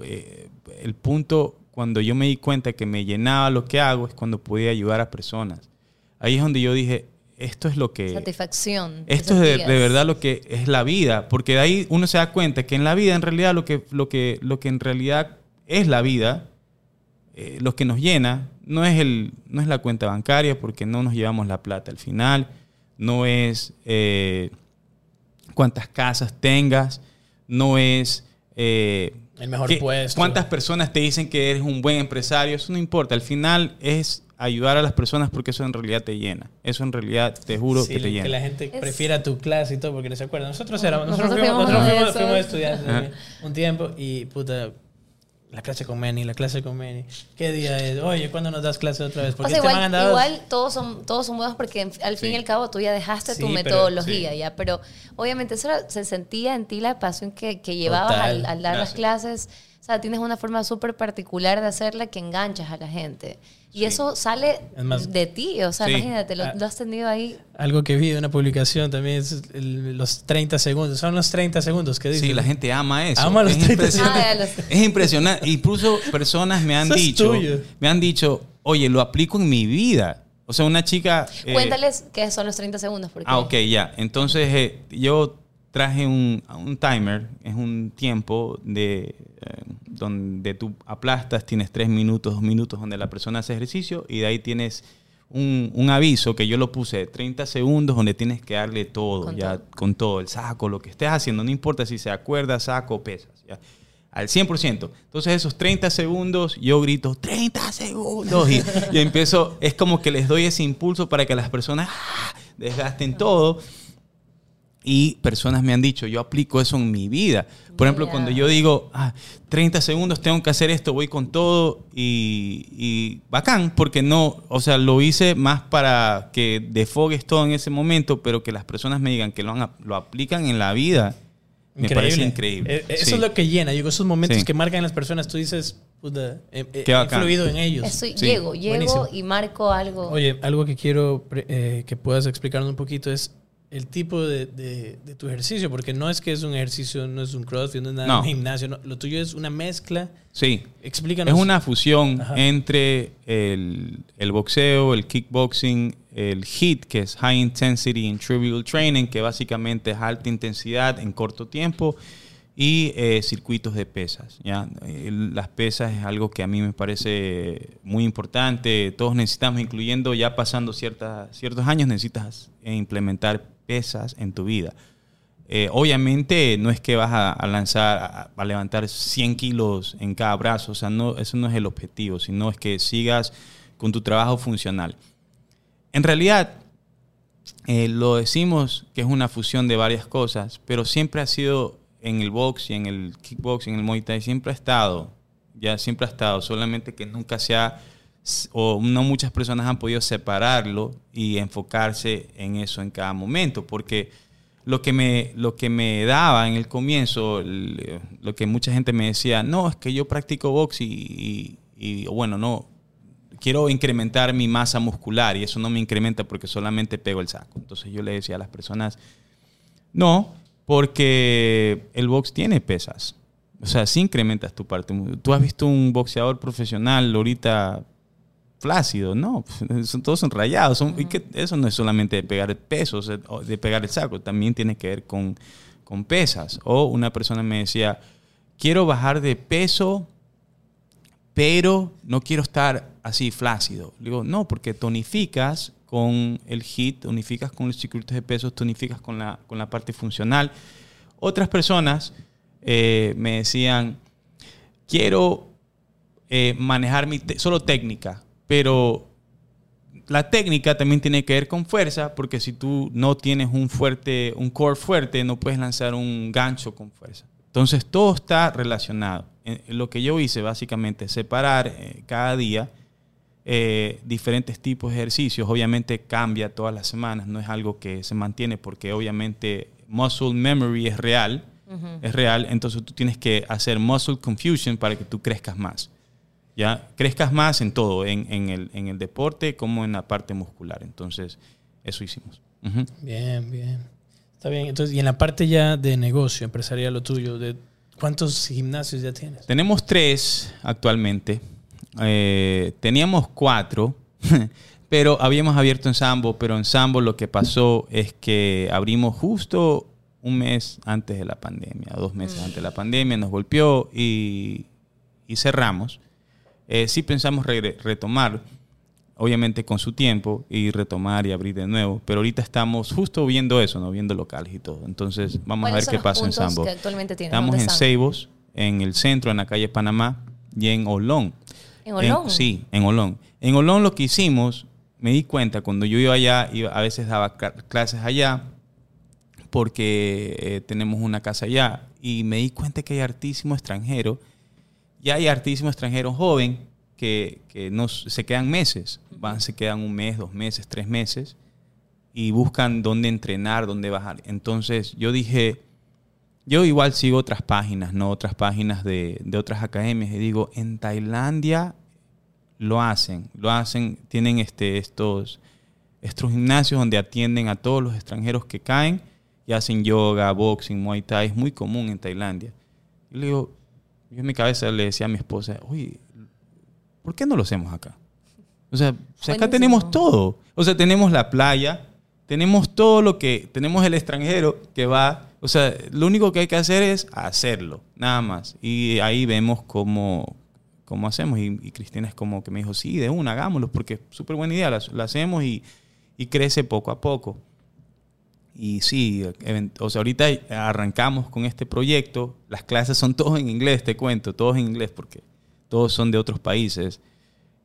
Eh, El punto, cuando yo me di cuenta que me llenaba lo que hago, es cuando podía ayudar a personas. Ahí es donde yo dije, esto es lo que... Satisfacción. Esto es de, verdad lo que es la vida, porque de ahí uno se da cuenta que en la vida, en realidad, lo que, lo que, lo que en realidad es la vida, eh, lo que nos llena, no es, el, no es la cuenta bancaria, porque no nos llevamos la plata al final, no es eh, cuántas casas tengas, no es... eh, El mejor puesto. ¿Cuántas personas te dicen que eres un buen empresario? Eso no importa. Al final es ayudar a las personas porque eso en realidad te llena. Eso en realidad te juro Sí, que te llena. que la gente Es- prefiera tu clase y todo porque no se acuerdan. Nosotros éramos, nosotros, Nosotros fuimos, fuimos nosotros fuimos, fuimos estudiantes Ajá. un tiempo y puta, la clase con Manny, la clase con Manny. ¿Qué día es? Oye, ¿cuándo nos das clase otra vez? O Porque sea, este man igual, andaba- igual todos son todos son buenos porque al fin Sí. y al cabo tú ya dejaste Sí, tu pero- metodología, sí. ya, pero obviamente eso era- se sentía en ti la pasión que, que llevabas al, al dar las Gracias. clases. O sea, tienes una forma súper particular de hacerla que enganchas a la gente. Y Sí. eso sale Es más- de ti, o sea, Sí. imagínate, lo, Ah. lo has tenido ahí. Algo que vi de una publicación también es el- los 30 segundos. Son los 30 segundos que dice. Sí, la gente ama eso. Ama los es 30 impresionante. Ah, los- Es impresionante. Incluso personas me han Eso es dicho, me han dicho, oye, lo aplico en mi vida. O sea, una chica. eh, Cuéntales qué son los 30 segundos. Porque Ah, ok, ya. Entonces eh, yo traje un, un timer, es un tiempo de eh, donde tú aplastas, tienes tres minutos, dos minutos donde la persona hace ejercicio y de ahí tienes un, un aviso que yo lo puse de 30 segundos donde tienes que darle todo, Con ya todo. con todo, el saco, lo que estés haciendo, no importa si se acuerda, saco pesas, ya. Al 100%. Entonces esos 30 segundos yo grito 30 segundos y, y empiezo, es como que les doy ese impulso para que las personas ¡ah! desgasten todo. Y personas me han dicho, yo aplico eso en mi vida. Por ejemplo, cuando yo digo, ah, 30 segundos tengo que hacer esto, voy con todo y, y bacán, porque no, o sea, lo hice más para que defogues todo en ese momento, pero que las personas me digan que lo, han- lo aplican en la vida, me parece increíble. Eh, Eso Sí. es lo que llena. Digo, esos momentos Sí. que marcan las personas, tú dices, puta, he, he- Qué he bacán. influido en ellos. Eso, Sí. llego, llego Buenísimo. y marco algo. Oye, algo que quiero eh, que puedas explicarnos un poquito es el tipo de, de- de tu ejercicio, porque no es que es un ejercicio, no es un crossfit, no es nada, No. un gimnasio, no. lo tuyo es una mezcla. Sí. Explícanos. Es una fusión Ajá. entre el, el boxeo, el kickboxing, el HIIT, que es High Intensity Interval Training, que básicamente es alta intensidad en corto tiempo, y eh, circuitos de pesas. ¿ya? Las pesas es algo que a mí me parece muy importante. Todos necesitamos, incluyendo ya pasando ciertas, ciertos años, necesitas eh, implementar pesas en tu vida. Eh, obviamente no es que vas a, lanzar, a, levantar 100 kilos en cada brazo, o sea, no, eso no es el objetivo, sino es que sigas con tu trabajo funcional. En realidad, eh, lo decimos que es una fusión de varias cosas, pero siempre ha sido en el box y en el kickboxing, en el Muay Thai, siempre ha estado, ya siempre ha estado, solamente que nunca se ha, o no muchas personas han podido separarlo y enfocarse en eso en cada momento, porque lo que me, lo que me daba en el comienzo, lo que mucha gente me decía, no, es que yo practico box y, y- bueno, no, quiero incrementar mi masa muscular y eso no me incrementa porque solamente pego el saco. Entonces yo le decía a las personas, no, porque el box tiene pesas. O sea, sí incrementas tu parte. Tú has visto un boxeador profesional ahorita flácido, no, son, todos son rayados. Son, y que eso no es solamente de pegar el peso, o sea, o de pegar el saco, también tiene que ver con, con pesas. O una persona me decía, quiero bajar de peso, pero no quiero estar así flácido. Le digo, no, porque tonificas con el HIT, tonificas con los circuitos de pesos, tonificas con la, con la parte funcional. Otras personas eh, me decían, quiero eh, manejar mi solo técnica, pero la técnica también tiene que ver con fuerza, porque si tú no tienes un fuerte, un core fuerte, no puedes lanzar un gancho con fuerza. Entonces todo está relacionado. Lo que yo hice básicamente es separar eh, cada día eh, diferentes tipos de ejercicios. Obviamente cambia todas las semanas, no es algo que se mantiene porque obviamente muscle memory es real, es real, entonces tú tienes que hacer muscle confusion para que tú crezcas más. Ya crezcas más en todo, en, en el, en el deporte como en la parte muscular. Entonces, eso hicimos. Ujú. Bien, bien. Está bien. Entonces, y en la parte ya de negocio empresarial, lo tuyo, de ¿cuántos gimnasios ya tienes? Tenemos tres actualmente. Eh, teníamos cuatro, pero habíamos abierto en Sambo, pero en Sambo lo que pasó es que abrimos justo un mes antes de la pandemia, dos meses antes de la pandemia, nos golpeó y, y cerramos. Eh, sí pensamos retomar, obviamente con su tiempo, y retomar y abrir de nuevo, pero ahorita estamos justo viendo eso, ¿no? viendo locales y todo. Entonces vamos a ver ¿Cuáles son qué pasa en Sambo. Estamos ¿Dónde en están? Ceibos, en el centro, en la calle Panamá y en Olón. ¿En Olón? sí, en Olón. En Olón lo que hicimos, me di cuenta cuando yo iba allá, iba- a veces daba cla- clases allá, porque eh, tenemos una casa allá, y me di cuenta que hay hartísimo extranjero, y hay hartísimo extranjero joven que, que no, se quedan meses, van, se quedan un mes, dos meses, tres meses, y buscan dónde entrenar, dónde bajar. Entonces yo dije, yo igual sigo otras páginas, ¿no? Otras páginas de, de otras academias. Y digo, en Tailandia lo hacen. Lo hacen, tienen este, estos, estos gimnasios donde atienden a todos los extranjeros que caen y hacen yoga, boxing, muay thai. Es muy común en Tailandia. Y le digo, yo en mi cabeza le decía a mi esposa, oye, ¿por qué no lo hacemos acá? O sea, o sea, acá tenemos todo. O sea, tenemos la playa, tenemos todo lo que, tenemos el extranjero que va, o sea, lo único que hay que hacer es hacerlo, nada más. Y ahí vemos cómo, cómo hacemos. Y, y Cristina es como que me dijo, sí, de una, hagámoslo, porque es súper buena idea, la, la hacemos y, y crece poco a poco. Y sí, o sea, ahorita arrancamos con este proyecto, las clases son todos en inglés, te cuento, todos en inglés, porque todos son de otros países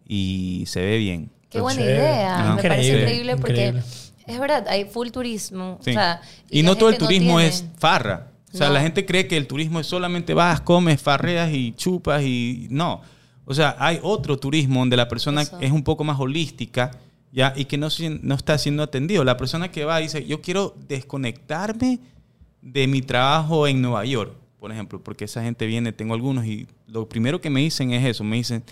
y se ve bien. Qué buena Chévere. idea. Ajá. Me parece Increíble, increíble porque increíble. es verdad, hay full turismo. Sí. O sea, y la no todo el turismo tiene- es farra. O sea, No. la gente cree que el turismo es solamente vas, comes, farreas y chupas y no. O sea, hay otro turismo donde la persona Eso. es un poco más holística ya y que no, no está siendo atendido. La persona que va dice, yo quiero desconectarme de mi trabajo en Nueva York, por ejemplo, porque esa gente viene, tengo algunos y lo primero que me dicen es eso, me dicen,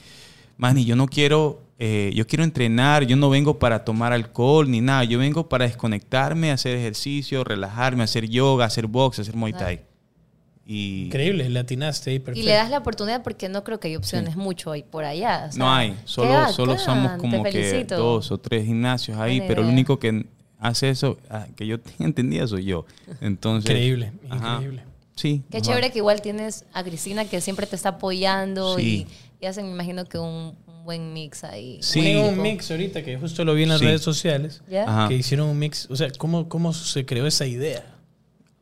Manny, yo no quiero, eh, yo quiero entrenar, yo no vengo para tomar alcohol ni nada, yo vengo para desconectarme, hacer ejercicio, relajarme, hacer yoga, hacer box, hacer muay thai. Y Increíble, le atinaste ahí, Y perfecto. le das la oportunidad porque no creo que hay opciones mucho ahí por allá. o sea, no hay, solo, solo somos como que dos o tres gimnasios ahí, pero el único que hace eso, ah, que yo tenga entendido soy yo. Entonces, Increíble, Ajá. increíble. Sí. Qué ajá. chévere que igual tienes a Cristina que siempre te está apoyando Sí. y, y hacen, me imagino que un, un buen mix ahí. Sí. Tienen un mix ahorita que justo lo vi en las Sí. redes sociales. Que hicieron un mix. O sea, ¿cómo, cómo se creó esa idea?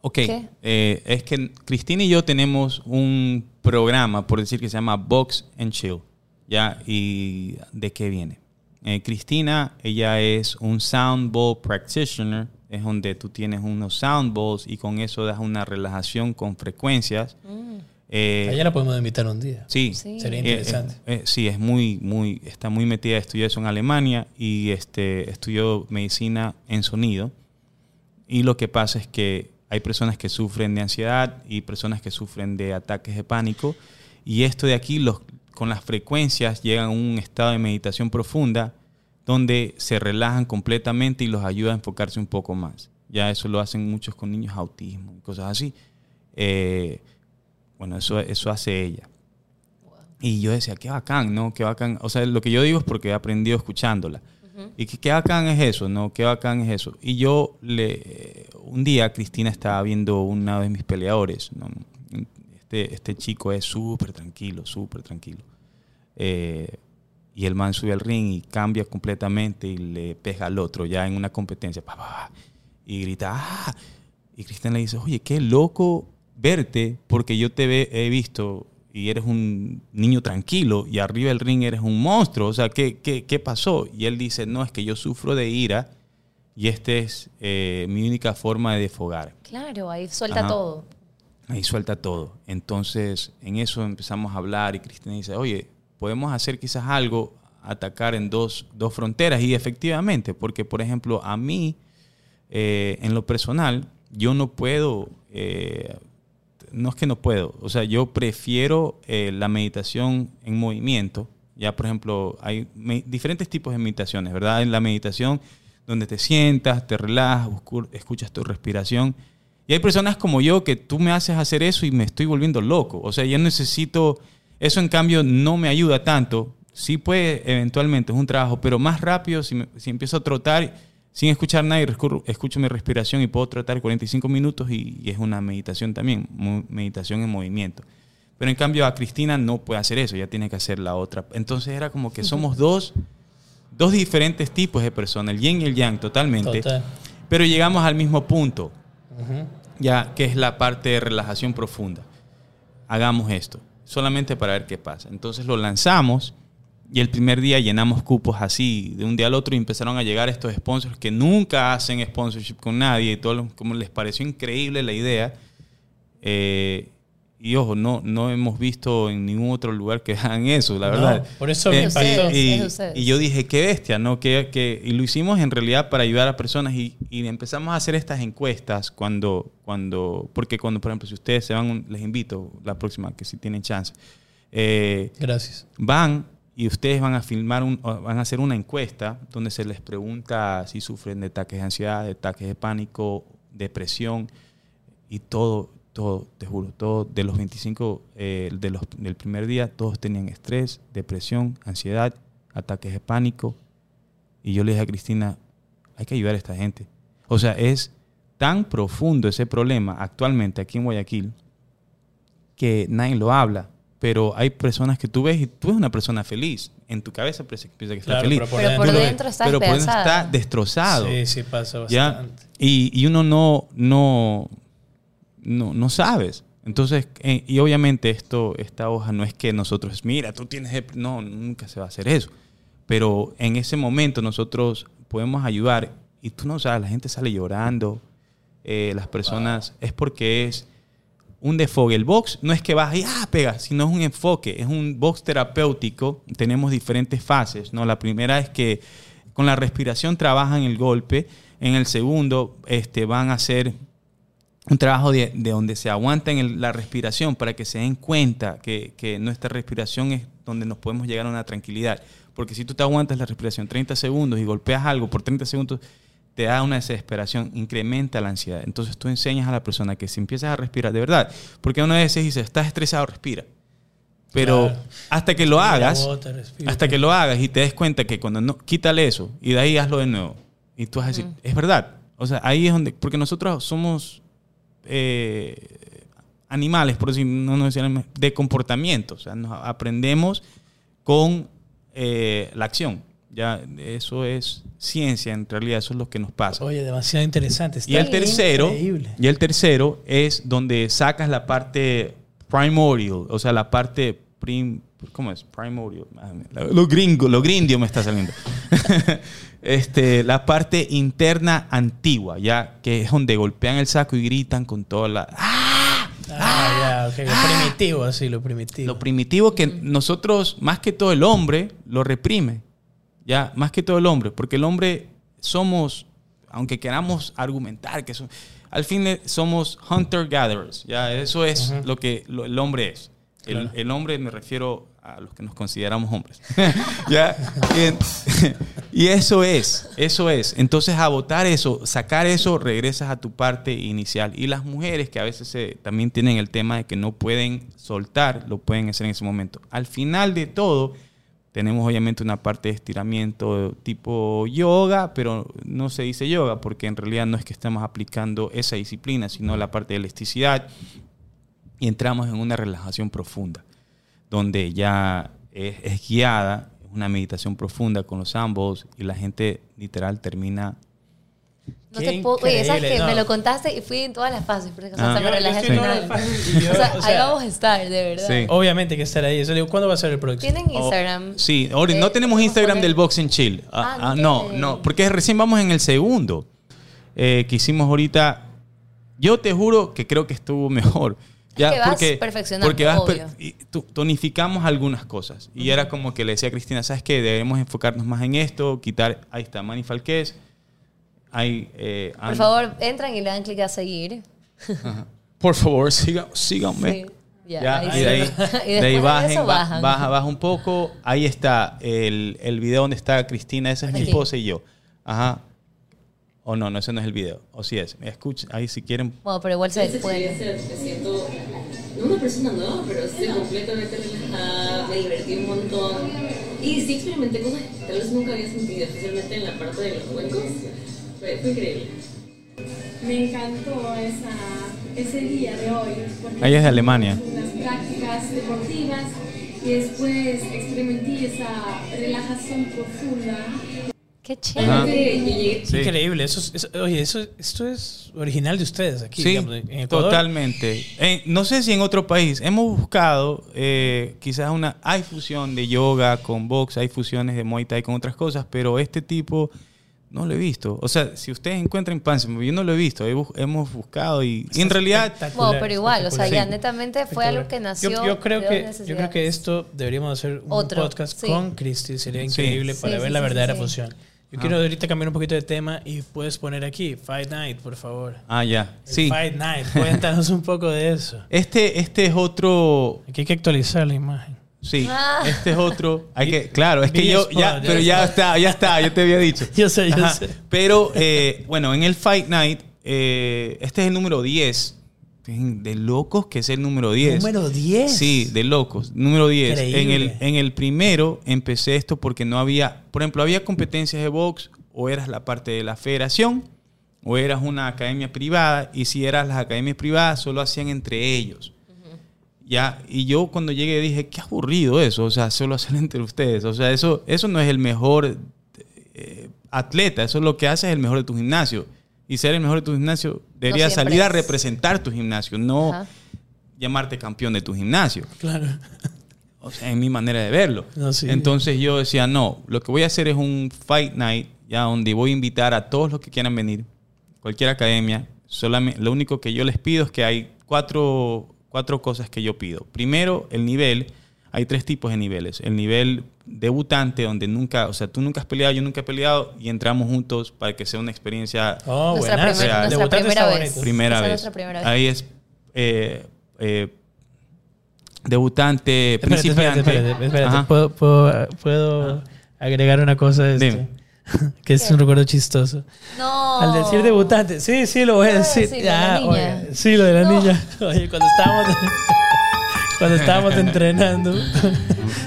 Ok, ¿Qué? eh, es que Cristina y yo tenemos un programa, por decir que se llama Box and Chill, ¿ya? ¿Y de qué viene? Eh, Cristina, ella es un sound ball practitioner, es donde tú tienes unos sound balls y con eso das una relajación con frecuencias. Mm, Eh, Allá la podemos invitar un día. sí, Sí. Sería eh, interesante. eh, eh, sí, es muy, muy, está muy metida, estudió eso en Alemania y este, estudió medicina en sonido. Y lo que pasa es que hay personas que sufren de ansiedad y personas que sufren de ataques de pánico. Y esto de aquí, los, con las frecuencias, llegan a un estado de meditación profunda donde se relajan completamente y los ayuda a enfocarse un poco más. Ya eso lo hacen muchos con niños autismo y cosas así. Eh, bueno, eso, eso hace ella. Y yo decía, qué bacán, ¿no? Qué bacán. O sea, lo que yo digo es porque he aprendido escuchándola. Y que qué bacán es eso, ¿no? Qué bacán es eso. Y yo le... Un día Cristina estaba viendo una de mis peleadores, ¿no? Este, este chico es súper tranquilo, súper tranquilo. Eh, y el man sube al ring y cambia completamente y le pega al otro ya en una competencia. Pa, pa, y grita, ¡ah! Y Cristina le dice, oye, qué loco verte porque yo te he visto y eres un niño tranquilo y arriba del ring eres un monstruo. O sea, ¿qué, qué, qué pasó? Y él dice, no, es que yo sufro de ira y esta es eh, mi única forma de desfogar. Claro, ahí suelta Ajá. todo. Ahí suelta todo. Entonces, en eso empezamos a hablar y Cristina dice, oye, podemos hacer quizás algo, atacar en dos, dos fronteras. Y efectivamente, porque por ejemplo, a mí, eh, en lo personal, yo no puedo, eh, no es que no puedo, o sea, yo prefiero eh, la meditación en movimiento. Ya, por ejemplo, hay diferentes tipos de meditaciones, ¿verdad? En la meditación donde te sientas, te relajas, escuchas tu respiración. Y hay personas como yo que tú me haces hacer eso y me estoy volviendo loco. O sea, yo necesito, eso en cambio no me ayuda tanto. Sí puede eventualmente, es un trabajo, pero más rápido si, me- si empiezo a trotar sin escuchar nada y escucho mi respiración y puedo trotar 45 minutos y, y es una meditación también, meditación en movimiento. Pero en cambio a Cristina no puede hacer eso, ya tiene que hacer la otra. Entonces era como que somos dos, dos diferentes tipos de personas, el yin y el yang totalmente. Total. Pero llegamos al mismo punto, Ujú. ya que es la parte de relajación profunda. Hagamos esto, solamente para ver qué pasa. Entonces lo lanzamos y el primer día llenamos cupos así, de un día al otro, y empezaron a llegar estos sponsors que nunca hacen sponsorship con nadie, y todo lo- como les pareció increíble la idea. Eh, y ojo, no, no hemos visto en ningún otro lugar que hagan eso, la No, verdad. por eso me Eh, impactó. y, ustedes. y yo dije, qué bestia, ¿no? Que, que, y lo hicimos en realidad para ayudar a personas y, y empezamos a hacer estas encuestas cuando, cuando, porque cuando, por ejemplo, si ustedes se van, les invito la próxima, que si tienen chance, eh, Gracias. van y ustedes van a un, van a hacer una encuesta donde se les pregunta si sufren de ataques de ansiedad, de ataques de pánico, depresión y todo, todo, te juro, todo de los 25 eh, de los, del primer día, todos tenían estrés, depresión, ansiedad, ataques de pánico. Y yo le dije a Cristina, hay que ayudar a esta gente. O sea, es tan profundo ese problema actualmente aquí en Guayaquil que nadie lo habla. Pero hay personas que tú ves y tú ves una persona feliz. En tu cabeza piensa que está Claro, feliz. pero por Pero por dentro- dentro está pero por dentro está destrozado. Sí, sí, pasa ¿ya? bastante. Y, y uno no, no, no, no sabes. Entonces, eh, y obviamente esto, esta hoja no es que nosotros, mira, tú tienes... dep-". No, nunca se va a hacer eso. Pero en ese momento nosotros podemos ayudar y tú no sabes, la gente sale llorando, eh, las personas, es porque es un desfogue. El box no es que vas y ah, pega, sino es un enfoque, es un box terapéutico. Tenemos diferentes fases, ¿no? La primera es que con la respiración trabajan el golpe. En el segundo, este, van a hacer un trabajo de, de donde se aguanta en el- la respiración para que se den cuenta que, que nuestra respiración es donde nos podemos llegar a una tranquilidad. Porque si tú te aguantas la respiración 30 segundos y golpeas algo por 30 segundos, te da una desesperación, incrementa la ansiedad. Entonces tú enseñas a la persona que si empiezas a respirar de verdad, porque una vez dice, estás estresado, respira. Pero Claro. hasta que lo Respira, hagas, bota, respira. hasta que lo hagas y te des cuenta que cuando no, quítale eso y de ahí hazlo de nuevo. Y tú vas a decir, es verdad. O sea, ahí es donde, porque nosotros somos eh, animales, por decir, no nos decían, de comportamiento. O sea, nos aprendemos con eh, la acción. Ya, eso es ciencia, en realidad, eso es lo que nos pasa. Oye, demasiado interesante. Está Y el tercero, increíble. y el tercero es donde sacas la parte primordial, o sea, la parte prim, ¿cómo es? Primordial. Ah, Lo gringo, lo grindio me está saliendo. este, la parte interna antigua, ya que es donde golpean el saco y gritan con toda la ¡Ah! Ah, ya, ok. Lo primitivo, así, lo primitivo. Lo primitivo que nosotros, más que todo el hombre, lo reprime. Ya, más que todo el hombre, porque el hombre somos, aunque queramos argumentar que son, al fin somos hunter-gatherers. Ya, eso es lo que lo- el hombre es. El, hombre, me refiero a los que nos consideramos hombres. ¿Ya? Y, y eso es, eso es. Entonces, a votar eso, sacar eso, regresas a tu parte inicial. Y las mujeres que a veces se- también tienen el tema de que no pueden soltar, lo pueden hacer en ese momento. Al final de todo, tenemos obviamente una parte de estiramiento tipo yoga, pero no se dice yoga porque en realidad no es que estemos aplicando esa disciplina, sino la parte de elasticidad. Y entramos en una relajación profunda, donde ya es, es guiada, una meditación profunda con los ambos y la gente literal termina... No Qué te puedo, oye, ¿sabes increíble, que no. Me lo contaste y fui en todas las fases. Porque, o sea, Ah. me yo final. yo, o sea, o ahí sea- vamos a estar, de verdad. Sí. Obviamente que estar ahí. Eso digo, ¿cuándo va a ser el próximo? Tienen Instagram. Sí, ahora no tenemos Instagram del Box and Chill. Ah, Ah, ah, no no, porque recién vamos en el segundo eh, que hicimos ahorita. Yo te juro que creo que estuvo mejor. Ya, que vas porque, perfeccionando, porque vas per- obvio. tonificamos algunas cosas. Y era como que le decía a Cristina, ¿sabes qué? Debemos enfocarnos más en esto, quitar, ahí está, Manny Falqués. Hay, eh, Por favor, entran y le dan clic a seguir. Ajá. Por favor, siga, síganme. Sí. Ya, Ya, ahí y sí. de ahí, Y de ahí de bajen, bajan. baja, baja un poco. Ahí está el, el video donde está Cristina, esa es mi Aquí. esposa y yo. Ajá. O no, no, ese no es el video. O sí es. Escuchen, ahí si quieren. Bueno, pero igual se puede. experiencia me siento no una persona nueva, pero estoy completamente relajada, me divertí un montón. Y sí experimenté cosas que tal vez nunca había sentido, especialmente en la parte de los huecos. Fue, fue increíble. Me encantó esa, ese día de hoy. porque Ella es de Alemania. Unas prácticas deportivas y después experimenté esa relajación profunda. Qué chévere. Sí. Increíble. Eso, es- eso- oye, eso, esto es original de ustedes aquí. Sí, digamos, en Ecuador. totalmente. Eh, no sé si en otro país hemos buscado eh, quizás una... Hay fusión de yoga con box, hay fusiones de Muay Thai con otras cosas, pero este tipo no lo he visto. O sea, si ustedes encuentran Panzer, yo no lo he visto. He bu- hemos buscado y, y en realidad... Bueno, pero igual, o sea, ya netamente fue algo que nació. Yo, yo creo de que, yo creo que esto deberíamos hacer un Otro, podcast sí. con Cristi. Sería increíble Sí, para sí, ver sí, la verdadera sí. fusión. Yo Ah. quiero ahorita cambiar un poquito de tema y puedes poner aquí Fight Night, por favor. Ah, ya. El Sí. Fight Night. Cuéntanos un poco de eso. Este, este es otro... Aquí hay que actualizar la imagen. Sí, Ah. este es otro. Hay que, claro, es que yo ya, pero ya está, ya está, yo te había dicho. Yo sé, yo Ajá. sé. Pero eh, bueno, en el Fight Night, eh, este es el número 10. De locos que es el número 10. Número 10. Sí, de locos. Número 10. En el, en el primero empecé esto porque no había, por ejemplo, había competencias de box o eras la parte de la federación o eras una academia privada y si eras las academias privadas solo hacían entre ellos. Ya, y yo cuando llegué dije, qué aburrido eso, o sea, solo hacer entre ustedes. O sea, eso, eso no es el mejor eh, atleta, eso es lo que hace es el mejor de tu gimnasio. Y ser el mejor de tu gimnasio debería salir a es. representar tu gimnasio, no Ajá. llamarte campeón de tu gimnasio. Claro. O sea, es mi manera de verlo. No, sí. Entonces yo decía, no, lo que voy a hacer es un fight night, ya donde voy a invitar a todos los que quieran venir, cualquier academia. Solamente, lo único que yo les pido es que hay cuatro, cuatro cosas que yo pido. Primero, el nivel. Hay tres tipos de niveles. El nivel debutante, donde nunca, o sea, tú nunca has peleado, yo nunca he peleado, y entramos juntos para que sea una experiencia Oh, buenas. primer- nuestra Debutante primera está vez. bonito. primera vez. primera vez. Ahí es eh, eh, debutante, Espérate, principiante. espérate, espérate. ¿Puedo, puedo, puedo agregar una cosa de esto? Que es un recuerdo chistoso. No. Al decir debutante, sí, sí, lo voy a ¿Qué decir. de la Ah, oye, sí, lo de la No. niña. Oye, cuando estábamos, cuando estábamos entrenando,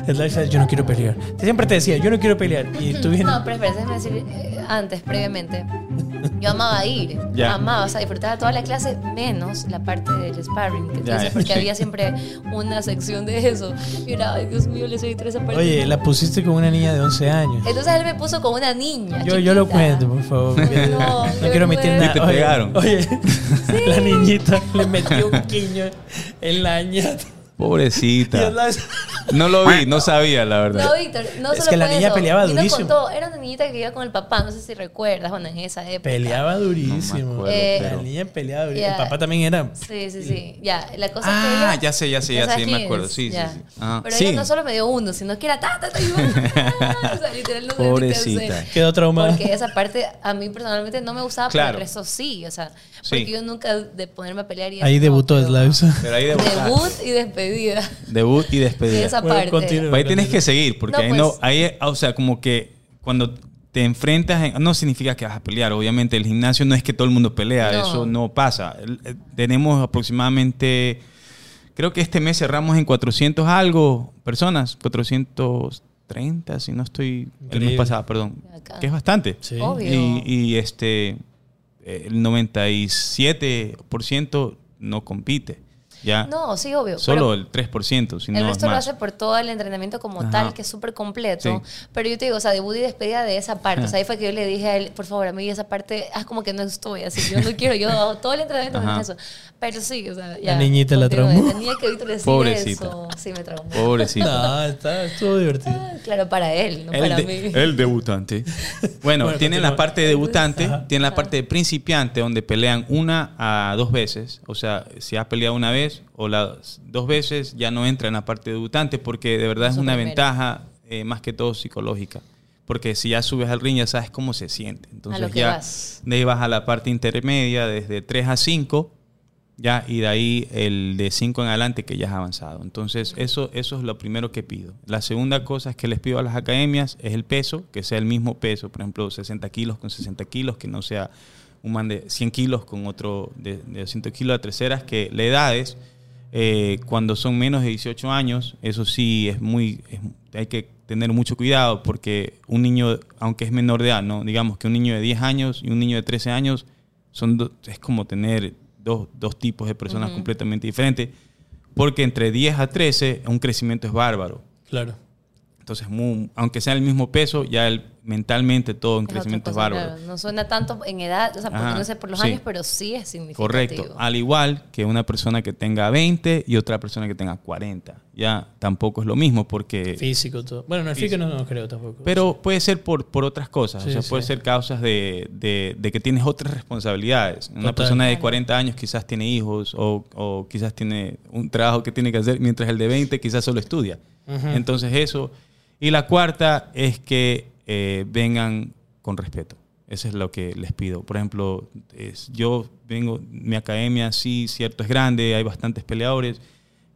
el Life decía, yo no quiero pelear. Siempre te decía, yo no quiero pelear. Y tú vienes. No, pero espera, déjame decir eh, antes, previamente. Yo amaba ir, amaba, o sea, disfrutaba toda la clase, menos la parte del sparring, que tú Ya, dices, ya, porque sí. había siempre una sección de eso. Y era, ay, Dios mío, le soy tres esa parte. Oye, la pusiste con una niña de 11 años. Entonces él me puso con una niña. Yo, yo lo cuento, por favor. No, quiero omitir nada. Y te Oye, pegaron. Oye, la niñita le metió un quiño en la ñata. Y Pobrecita. No lo vi, no sabía, la verdad. No, Víctor, no Es solo que la fue niña eso. peleaba y nos durísimo. contó, era una niñita que vivía con el papá, no sé si recuerdas, bueno, en esa época. Peleaba No durísimo. acuerdo, Eh, la niña peleaba durísimo. Ya. El papá también era. Sí, sí, sí. Ya, la cosa es que Ah, ya sé, ya sé, ya sé, me acuerdo. Sí, sí, sí. Ajá. Pero Sí. ella no solo me dio uno, sino que era ta, ta, ta, y yo, ah, o sea, literal, no sé ni qué Pobrecita. Quedó traumada. Porque esa parte a mí personalmente no me gustaba, Claro. pero el resto sí, o sea, Sí. porque yo nunca de ponerme a pelear y Ahí debutó no, pero- ahí. Debut y despedida. Debut y despedida. esa esa Bueno, parte. Ahí tienes que seguir, porque No, ahí no, pues. ahí, o sea, como que cuando te enfrentas, en- no significa que vas a pelear, obviamente el gimnasio no es que todo el mundo pelea, No. eso no pasa. Eh, Tenemos aproximadamente, creo que este mes cerramos en 400 algo personas, 430, si no estoy, el mes pasado, perdón, Acá. que es bastante. Sí. Obvio. Y, y, este, el 97% no compite, ya. No, sí, obvio. Solo pero- el 3%, si el es resto lo hace por todo el entrenamiento como Ajá. tal, que es súper completo. Sí. Pero yo te digo, o sea, debut y despedida de esa parte. Ajá. O sea, ahí fue que yo le dije a él, por favor, a mí esa parte, haz como que no estoy así. Yo no quiero, yo hago todo el entrenamiento en eso. Pero sí, o sea, ya. La niñita la traumó. La niña que Víctor decía Pobrecita. eso, sí me traumó. Pobrecito. No, está, estuvo divertido. Ah, Claro, para él, no El, para de- mí. el debutante. Bueno, Bueno, tienen la parte de debutante, Ajá. tienen la parte de principiante, donde pelean una a dos veces. O sea, si has peleado una vez o las dos veces, ya no entra en la parte de debutante, porque de verdad es una ventaja eh, más que todo psicológica. Porque si ya subes al ring, ya sabes cómo se siente. Entonces lo que ya vas. de ahí vas a la parte intermedia, desde 3 a 5, ya, y de ahí el de 5 en adelante que ya has avanzado. Entonces, eso, eso es lo primero que pido. La segunda cosa es que les pido a las academias es el peso, que sea el mismo peso, por ejemplo, 60 kilos con 60 kilos, que no sea un man de 100 kilos con otro de, de 200 kilos a terceras, que la edad es, eh, cuando son menos de 18 años, eso sí es muy, es- hay que tener mucho cuidado porque un niño, aunque es menor de edad, ¿no? digamos que un niño de 10 años y un niño de 13 años son do- es como tener dos, dos tipos de personas completamente diferentes, porque entre 10 a 13 un crecimiento es bárbaro. Claro. Entonces, muy- aunque sea el mismo peso, ya el, mentalmente todo en crecimiento es bárbaro. claro. No suena tanto en edad, o sea, porque Ajá, no sé por los sí. años, pero sí es significativo. Correcto. Al igual que una persona que tenga 20 y otra persona que tenga 40. Ya tampoco es lo mismo porque... Físico, todo. Bueno, no, el físico no, no creo tampoco. Pero puede ser por, por otras cosas. Sí, o sea, sí. puede ser causas de, de- de que tienes otras responsabilidades. Una persona de Claro. 40 años quizás tiene hijos o, o quizás tiene un trabajo que tiene que hacer, mientras el de 20 quizás solo estudia. Entonces eso. Y la cuarta es que eh, vengan con respeto. Eso es lo que les pido. Por ejemplo, es- yo vengo, mi academia sí, cierto, es grande, hay bastantes peleadores,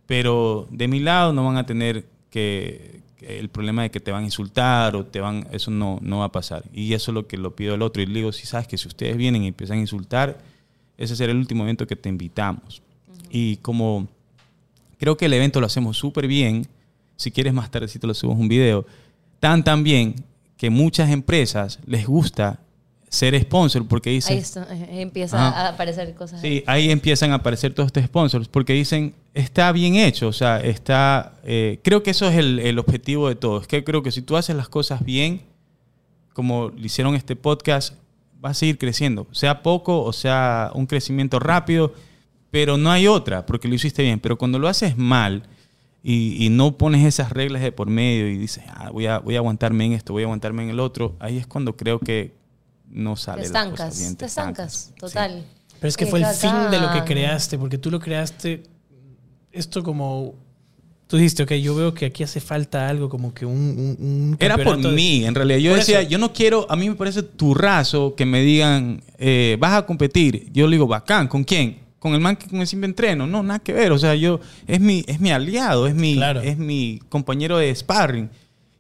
pero de mi lado no van a tener que, que el problema de que te van a insultar o te van, eso no, no va a pasar. Y eso es lo que lo pido al otro. Y le digo, si sabes que si ustedes vienen y empiezan a insultar, ese será el último evento que te invitamos. Y como creo que el evento lo hacemos súper bien, si quieres más tardecito lo subimos un video, tan tan bien que muchas empresas les gusta ser sponsor porque dicen, Ahí está, eh, empieza Ajá. a aparecer cosas. Sí, ahí empiezan a aparecer todos estos sponsors porque dicen, está bien hecho, o sea, está... eh, creo que eso es el, el objetivo de todo. Es que creo que si tú haces las cosas bien, como lo hicieron este podcast, va a seguir creciendo. Sea poco o sea un crecimiento rápido, pero no hay otra porque lo hiciste bien. Pero cuando lo haces mal y, y no pones esas reglas de por medio y dices, ah, voy, a, voy a aguantarme en esto, voy a aguantarme en el otro, ahí es cuando creo que no sale Te estancas, bien, te estancas, Sí. total. Pero es que fue el fin de lo que creaste, porque tú lo creaste, esto como... Tú dijiste, ok, yo veo que aquí hace falta algo, como que un... un- un Era por de- mí, en realidad. Yo Por decía, eso. yo no quiero, a mí me parece turrazo que me digan, eh, vas a competir. Yo le digo, bacán, ¿con quién? Con el man que con el siempre entreno. No, nada que ver. O sea, yo, es mi, es mi aliado, es mi, Claro. es mi compañero de sparring.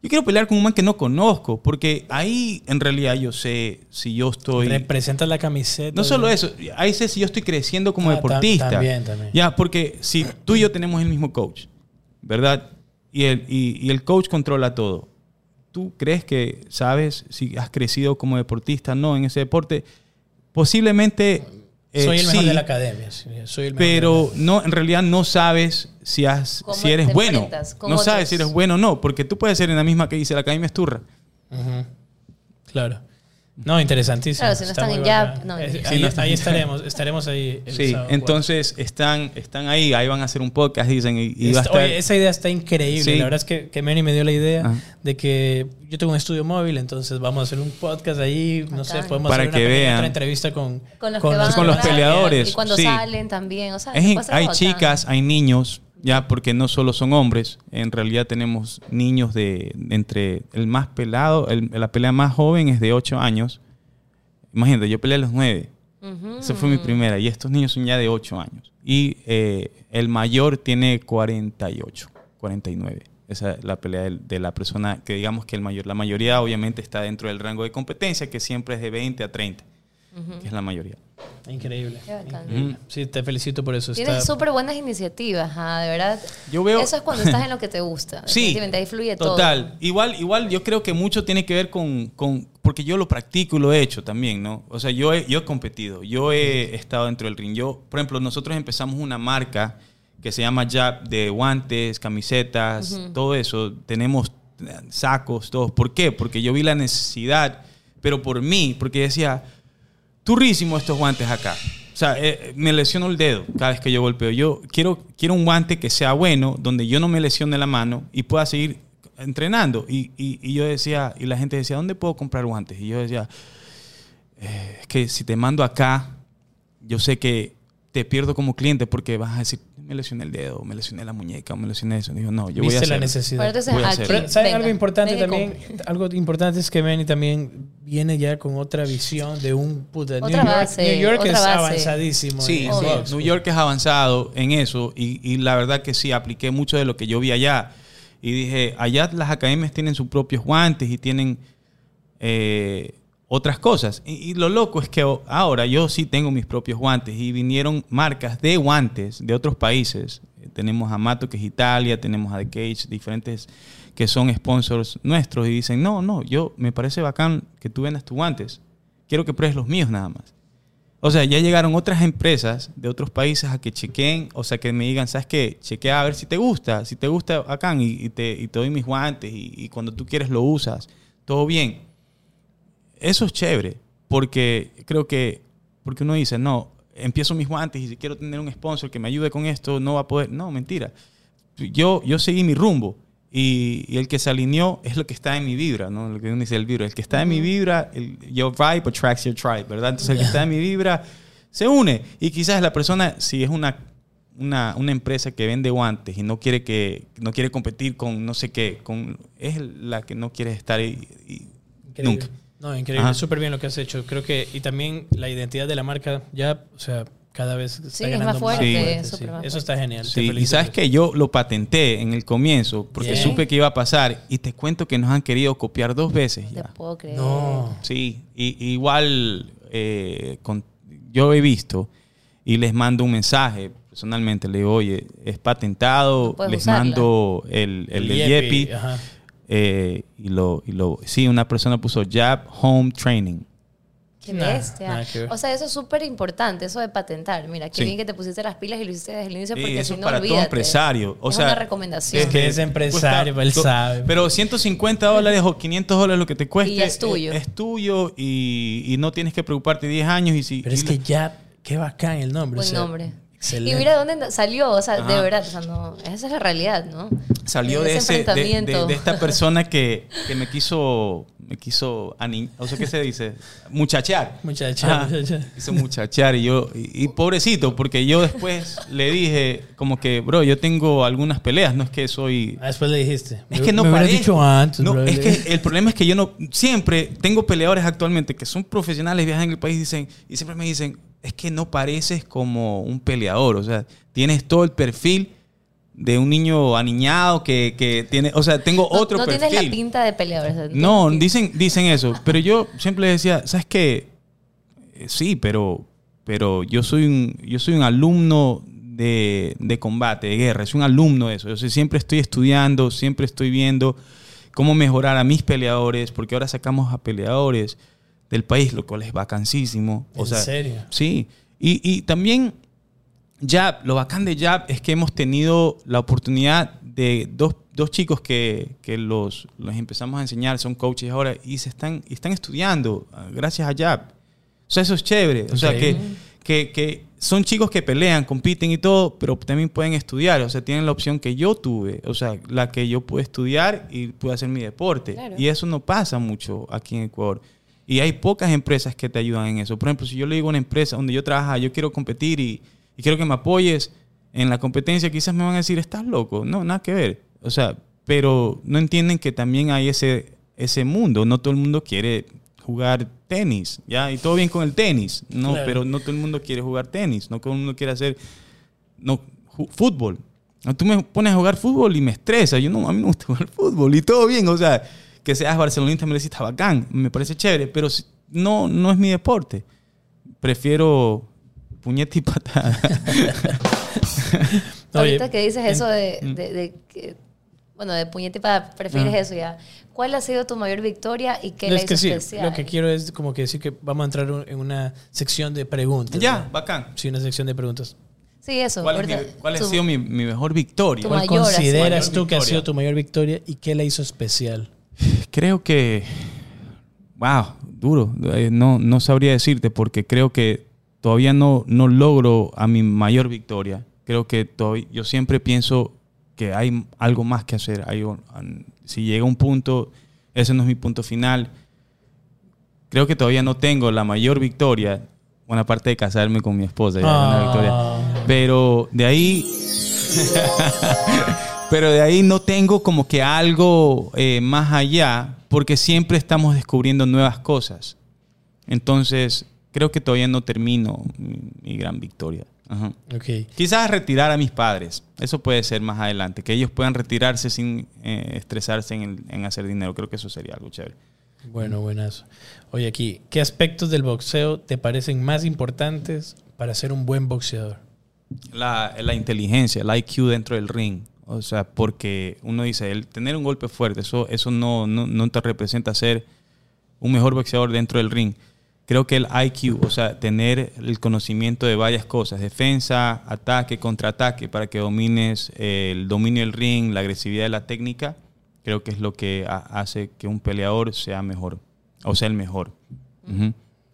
Yo quiero pelear con un man que no conozco, porque ahí en realidad yo sé si yo estoy... Representas la camiseta. No solo eso, ahí sé si yo estoy creciendo como Ah, deportista. también, también. Ya, porque si tú y yo tenemos el mismo coach, ¿verdad? Y el, y, y el coach controla todo. ¿Tú crees que sabes si has crecido como deportista? No, en ese deporte. Posiblemente. Eh, Soy el mejor sí, de la academia. sí, soy el mejor de la pero no, en realidad no sabes si, has, ¿Cómo si eres bueno. No sabes si eres bueno o no, porque tú puedes ser en la misma que dice la academia es turra. Ujú. Claro. No, interesantísimo. Claro, si no Está están en bacán. no, sí, ahí, no ahí están- estaremos, estaremos ahí. el Sí, sábado entonces están, están ahí, ahí van a hacer un podcast, dicen, y, y a estar... oye, esa idea está increíble. Sí. La verdad es que, que Manny me dio la idea Ajá. de que yo tengo un estudio móvil, entonces vamos a hacer un podcast ahí. No sé, podemos Para hacer una que pequeña vean. otra entrevista con, Con los que van con los hablar, peleadores, Y cuando sí. salen también, o sea, Es hay chicas, hay niños, ya porque no solo son hombres, en realidad tenemos niños de, de entre el más pelado, el- la pelea más joven es de 8 años. Imagínate, yo peleé a los 9. Ujú. Esa fue mi primera y estos niños son ya de 8 años. Y eh, el mayor tiene 48, 49. Esa es la pelea del- de, la persona que digamos que el mayor, la mayoría obviamente está dentro del rango de competencia, que siempre es de 20 a 30, que es la mayoría. Increíble. Qué bacán. Increíble. Sí, te felicito por eso. Tienes Está- súper buenas iniciativas, ah, de verdad. Yo veo- Eso es cuando estás en lo que te gusta. Sí, ahí fluye todo. total. Igual, igual yo creo que mucho tiene que ver con, con- porque yo lo practico y lo he hecho también, ¿no? O sea, yo he, yo he competido, yo he estado dentro del ring. Yo, por ejemplo, nosotros empezamos una marca que se llama Jab de guantes, camisetas, todo eso. Tenemos sacos, todos. ¿Por qué? Porque yo vi la necesidad, pero por mí, porque decía, turrísimo estos guantes acá. O sea, eh, me lesiono el dedo cada vez que yo golpeo. Yo quiero, quiero un guante que sea bueno, donde yo no me lesione la mano y pueda seguir entrenando. Y, y- y yo decía, y la gente decía, ¿dónde puedo comprar guantes? Y yo decía, "Eh, es que si te mando acá, yo sé que te pierdo como cliente porque vas a decir, me lesioné el dedo, me lesioné la muñeca, o me lesioné eso. Digo, no, yo voy a Viste la hacer. necesidad. Pero entonces Voy a aquí, hacer. Pero, ¿saben venga, algo importante también? Algo importante es que Benny también viene ya con otra visión de un puta. New Otra York, base, New York otra es base. avanzadísimo. Sí, en sí. box. New York es avanzado en eso y, y la verdad que sí, apliqué mucho de lo que yo vi allá. Y dije, allá las academias tienen sus propios guantes y tienen eh, otras cosas. Y, lo loco es que ahora yo sí tengo mis propios guantes y vinieron marcas de guantes de otros países. Tenemos a Mato, que es Italia, tenemos a The Cage, diferentes que son sponsors nuestros y dicen, no, no, yo me parece bacán que tú vendas tus guantes. Quiero que pruebes los míos nada más. O sea, ya llegaron otras empresas de otros países a que chequeen, o sea, que me digan, ¿sabes qué? Chequea a ver si te gusta, si te gusta acá y, y te, y te doy mis guantes y, y cuando tú quieres lo usas, todo bien. Eso es chévere, porque creo que, porque uno dice, no, empiezo mis guantes y si quiero tener un sponsor que me ayude con esto, no va a poder. No, mentira. Yo, yo seguí mi rumbo y, y el que se alineó es lo que está en mi vibra, ¿no? Lo que uno dice el vibra. El que está en mi vibra, el, your vibe attracts your tribe, ¿verdad? Entonces el que está en mi vibra se une y quizás la persona, si es una, una, una empresa que vende guantes y no quiere que no quiere competir con no sé qué, con, es la que no quiere estar ahí y- nunca. No, increíble. Ajá. Súper bien lo que has hecho. Creo que, y también la identidad de la marca ya, o sea, cada vez está Sí, es ganando más fuerte, fuerte, es súper sí. más Eso fuerte. está genial. Sí, y sabes que yo lo patenté en el comienzo porque supe que iba a pasar y te cuento que nos han querido copiar dos veces No te puedo creer. No. Sí, y, igual eh, con- yo he visto y les mando un mensaje personalmente, le digo, oye, es patentado, No les usarla. mando el, el, del Yepi, ajá. Eh, y lo, y lo, sí, una persona puso Jab Home Training. Qué Nada, bestia. o sea, eso es súper importante, eso de patentar. Mira, qué Sí. bien que te pusiste las pilas y lo hiciste desde el inicio porque eso si es no, para todo olvídate. empresario. O es sea, una recomendación. Es que es empresario, él to- sabe. Pero 150 dólares o 500 dólares lo que te cueste. Y ya es tuyo. Es, tuyo y, y no tienes que preocuparte 10 años. Y si, Pero es y- que ya, qué bacán el nombre. Buen o sea, nombre. Excelente. Y mira dónde salió, o sea, de verdad, o sea, no, esa es la realidad, ¿no? salió de de, ese ese, de, de- enfrentamiento. de esta persona que, que me quiso, me quiso, ani- o sea, ¿qué se dice? Muchachear. Muchacha, Ajá. muchacha. Quiso muchachear y yo, y, y pobrecito, porque yo después le dije como que, bro, yo tengo algunas peleas, no es que soy... Ah, después le dijiste. Es que no me dicho antes, No, bro. es que el problema es que yo no siempre tengo peleadores actualmente que son profesionales, viajan en el país dicen y siempre me dicen es que no pareces como un peleador, o sea, tienes todo el perfil de un niño aniñado que, que tiene, o sea, tengo No, otro no perfil. tienes la pinta de peleador. o sea, No, dicen, dicen eso. Pero yo siempre decía, ¿sabes qué? Eh, Sí, pero, pero yo soy un, yo soy un alumno de, de combate, de guerra. Soy un alumno de eso. Yo siempre estoy estudiando, siempre estoy viendo cómo mejorar a mis peleadores, porque ahora sacamos a peleadores del país, lo cual es vacancísimo. O ¿En sea, serio? Sí. Y, y también Jab, lo bacán de Jab es que hemos tenido la oportunidad de dos, dos chicos que, que los, los empezamos a enseñar, son coaches ahora y se están, y están estudiando ah, gracias a Jab. O sea, eso es chévere. O sea, que, que, que son chicos que pelean, compiten y todo, pero también pueden estudiar. O sea, tienen la opción que yo tuve. O sea, la que yo pude estudiar y pude hacer mi deporte. Claro. Y eso no pasa mucho aquí en Ecuador. Y hay pocas empresas que te ayudan en eso. Por ejemplo, si yo le digo a una empresa donde yo trabajo, yo quiero competir y, y quiero que me apoyes en la competencia, quizás me van a decir, estás loco. No, nada que ver. O sea, pero no entienden que también hay ese, ese mundo. No todo el mundo quiere jugar tenis, ¿ya? Y todo bien con el tenis, ¿no? Claro. Pero no todo el mundo quiere jugar tenis, no todo el mundo quiere hacer no, fútbol. Tú me pones a jugar fútbol y me estresa. Yo no, a mí no me gusta jugar fútbol y todo bien. O sea, que seas barcelonista me decís, está bacán, me parece chévere, pero si- no, no es mi deporte. Prefiero puñete y patada. Ahorita que dices eso de, Mm. de, de que, bueno, de puñete para prefieres Ah. eso ya. ¿Cuál ha sido tu mayor victoria y qué no, la es que hizo sí, especial? lo que quiero es como que decir que vamos a entrar en una sección de preguntas. ya, ¿no? bacán. Sí, una sección de preguntas. Sí, eso. ¿Cuál, es mi- cuál ha sido mi, mi mejor victoria? ¿Cuál mayor, consideras Mayor tú que ha sido tu mayor victoria y qué la hizo especial? Creo que, wow, duro. Eh, No, no sabría decirte porque creo que todavía no, no logro a mi mayor victoria. Creo que todavía, yo siempre pienso que hay algo más que hacer. Hay si llega un punto, ese no es mi punto final. Creo que todavía no tengo la mayor victoria. Bueno, aparte de casarme con mi esposa, ya es una Ah. victoria. Pero de ahí pero de ahí no tengo como que algo eh, más allá, porque siempre estamos descubriendo nuevas cosas. Entonces, creo que todavía no termino mi, mi gran victoria. Ajá. Ok. Quizás retirar a mis padres. Eso puede ser más adelante. Que ellos puedan retirarse sin eh, estresarse en, el- en hacer dinero. Creo que eso sería algo chévere. Bueno, buenazo. Oye, aquí, ¿qué aspectos del boxeo te parecen más importantes para ser un buen boxeador? la, la inteligencia, el IQ dentro del ring. O sea, porque uno dice, el tener un golpe fuerte, eso, eso no, no, no te representa ser un mejor boxeador dentro del ring. Creo que el IQ, o sea, tener el conocimiento de varias cosas, defensa, ataque, contraataque, para que domines eh, el dominio del ring, la agresividad de la técnica, creo que es lo que ha- hace que un peleador sea mejor, o sea, el mejor.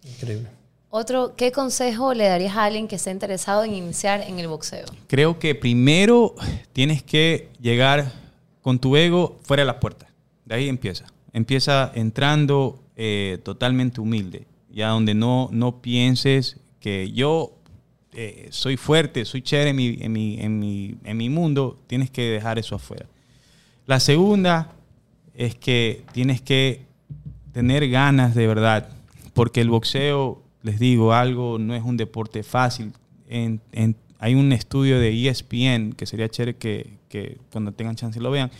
Increíble. Otro, ¿qué consejo le darías a alguien que esté interesado en iniciar en el boxeo? Creo que primero tienes que llegar con tu ego fuera de la puerta. De ahí empieza. Empieza entrando eh, totalmente humilde, ya donde no, no pienses que yo eh, soy fuerte, soy chévere en mi, en, mi, en, mi, en mi mundo, tienes que dejar eso afuera. La segunda es que tienes que tener ganas de verdad, porque el boxeo, les digo algo, no es un deporte fácil. Hay un estudio de ESPN, que sería chévere que, cuando tengan chance lo vean,